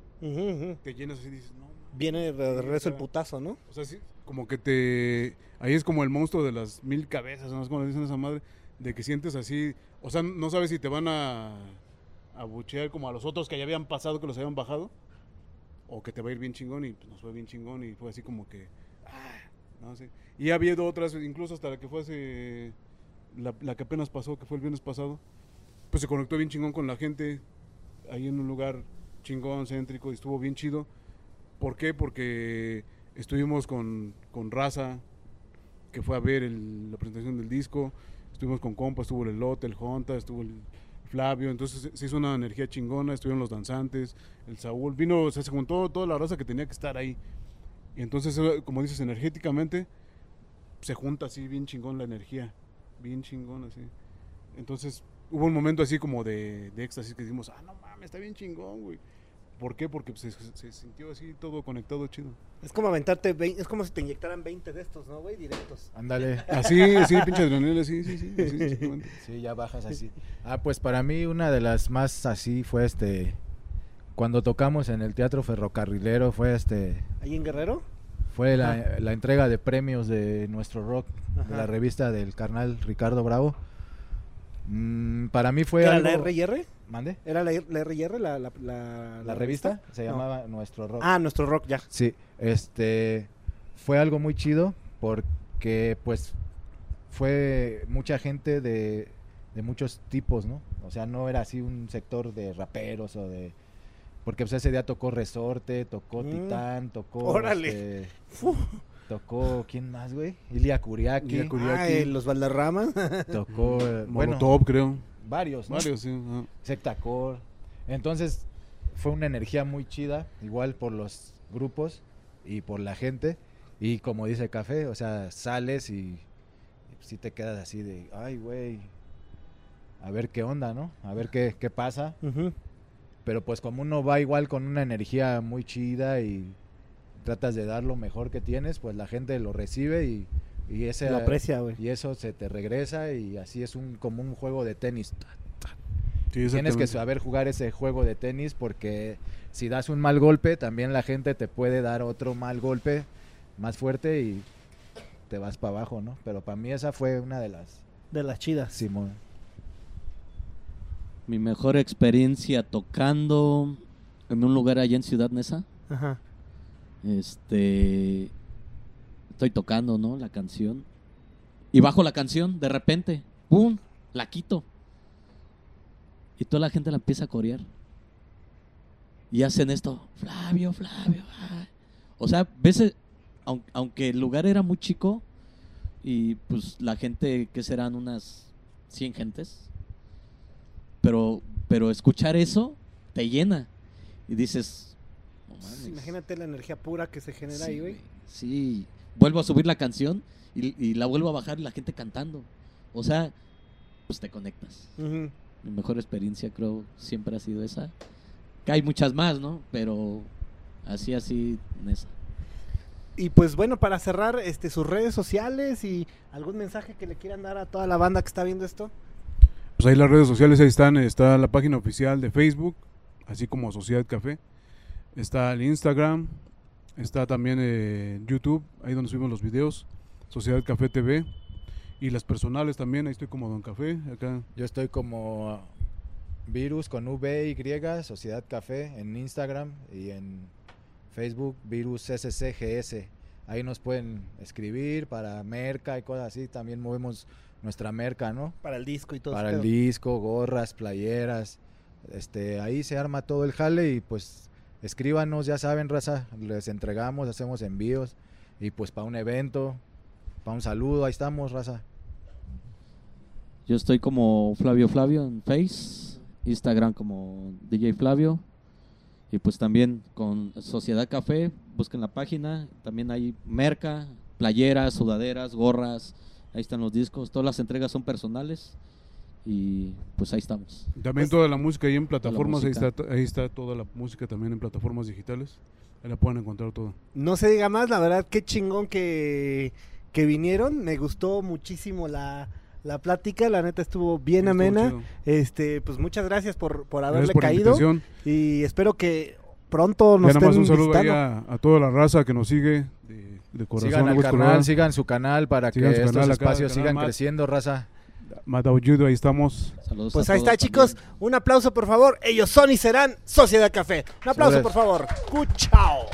te llenas así y dices, no mames". Viene de regreso el putazo, ¿no? o sea, sí, como que te... Ahí es como el monstruo de las mil cabezas, ¿no? Es como le dicen a esa madre, de que sientes así... O sea, no sabes si te van a, a buchear como a los otros que ya habían pasado, que los habían bajado, o que te va a ir bien chingón y pues, nos fue bien chingón y fue así como que... Ah, no sé. Y ha habido otras, incluso hasta la que fue hace... La, la que apenas pasó, que fue el viernes pasado, pues se conectó bien chingón con la gente, ahí en un lugar chingón, céntrico, y estuvo bien chido. ¿Por qué? Porque estuvimos con, con Raza, que fue a ver el- la presentación del disco. Estuvimos con Compa, estuvo el Elote, el Jonta, estuvo el Flavio. Entonces se- hizo una energía chingona. Estuvieron los danzantes, el Saúl. Vino, o sea, se juntó toda la raza que tenía que estar ahí. Y entonces, eh, como dices, energéticamente se junta así bien chingón la energía. Bien chingón así. Entonces hubo un momento así como de, de éxtasis que dijimos, ah, no mames, está bien chingón, güey. ¿Por qué? Porque pues, se, se sintió así todo conectado chido. Es como aventarte, vein- es como si te inyectaran 20 de estos, ¿no, güey? Directos. Ándale. Así, sí, pinche adrenalina, sí, sí, sí. sí. Sí, ya bajas así. Ah, pues para mí una de las más así fue este cuando tocamos en el Teatro Ferrocarrilero fue este ¿Ahí en Guerrero? fue la, entrega de premios de nuestro rock de la revista del carnal Ricardo Bravo. Mm, para mí fue ¿Era algo la R&R? ¿Mande? ¿Era la, la R&R la, la, la, La revista se No. llamaba Nuestro Rock. Ah, nuestro rock, ya. Sí, este fue algo muy chido porque pues fue mucha gente de, de muchos tipos, ¿no? O sea, no era así un sector de raperos o de porque pues ese día tocó Resorte, tocó Mm. Titán, tocó Órale. este, tocó quién más, güey? Ilia Kuriaki, Ilia Kuriaki. Ay, los Valderramas. tocó eh, bueno, Molotov, creo. Varios, ¿no? Varios, sí. Sectacor. Entonces fue una energía muy chida, igual por los grupos y por la gente. Y como dice Café, o sea, sales y, si te quedas así de, ay, güey, a ver qué onda, ¿no? A ver qué, qué pasa. Pero pues como uno va igual con una energía muy chida y tratas de dar lo mejor que tienes, pues la gente lo recibe y, y ese Lo aprecia, güey. y eso se te regresa y así es un como un juego de tenis. Sí, Tienes que saber jugar ese juego de tenis porque si das un mal golpe, también la gente te puede dar otro mal golpe más fuerte y te vas para abajo, ¿no? Pero para mí esa fue una de las De las chidas. Simón. Mi mejor experiencia tocando en un lugar allá en Ciudad Neza. Ajá. Este. Estoy tocando, ¿no? La canción. Y bajo la canción, de repente, ¡pum! La quito. Y toda la gente la empieza a corear. Y hacen esto, Flavio, Flavio. ay". O sea, veces, aun- aunque el lugar era muy chico, y pues la gente, que serán unas 100 gentes, pero, pero escuchar eso te llena. Y dices, "No mames". Imagínate la energía pura que se genera Sí, ahí, güey. Sí, vuelvo a subir la canción y, y la vuelvo a bajar y la gente cantando. O sea, pues te conectas. Mi mejor experiencia creo siempre ha sido esa. Que hay muchas más, ¿no? Pero así, así, en esa. Y pues bueno, para cerrar, este, sus redes sociales y algún mensaje que le quieran dar a toda la banda que está viendo esto. Pues ahí las redes sociales ahí están, está la página oficial de Facebook, así como Sociedad Café. Está el Instagram, está también eh, YouTube, ahí donde subimos los videos, Sociedad Café TV. Y las personales también, ahí estoy como Don Café, acá. Yo estoy como Virus con V Y, Sociedad Café, en Instagram y en Facebook, Virus SCGS. Ahí nos pueden escribir para merca y cosas así. También movemos nuestra merca, ¿no? Para el disco y todo para el disco, gorras, playeras. Este, ahí se arma todo el jale y pues escríbanos, ya saben, raza, les entregamos, hacemos envíos y pues para un evento, para un saludo, ahí estamos, raza. Yo estoy como Flavio Flavio en Face, Instagram como DJ Flavio. Y pues también con Sociedad Café, busquen la página. También hay merca, playeras, sudaderas, gorras. Ahí están los discos. Todas las entregas son personales. Y pues ahí estamos. También toda la música ahí en plataformas, ahí está, ahí está toda la música también en plataformas digitales. Ahí la pueden encontrar todo. No se diga más, la verdad, qué chingón que, que vinieron. Me gustó muchísimo la, la plática, la neta estuvo bien amena. Este, pues muchas gracias por, por Gracias haberle por caído. Y espero que pronto nos Ya nada más un saludo ahí a, a toda la raza que nos sigue de, de corazón. sigan al canal, sigan su canal para Sigan que estos canal espacios canal sigan creciendo, raza. Mataullido, ahí estamos. Saludos Pues a ahí está, chicos. también. Un aplauso, por favor. Ellos son y serán Sociedad Café. Un aplauso, por favor. Cuchao.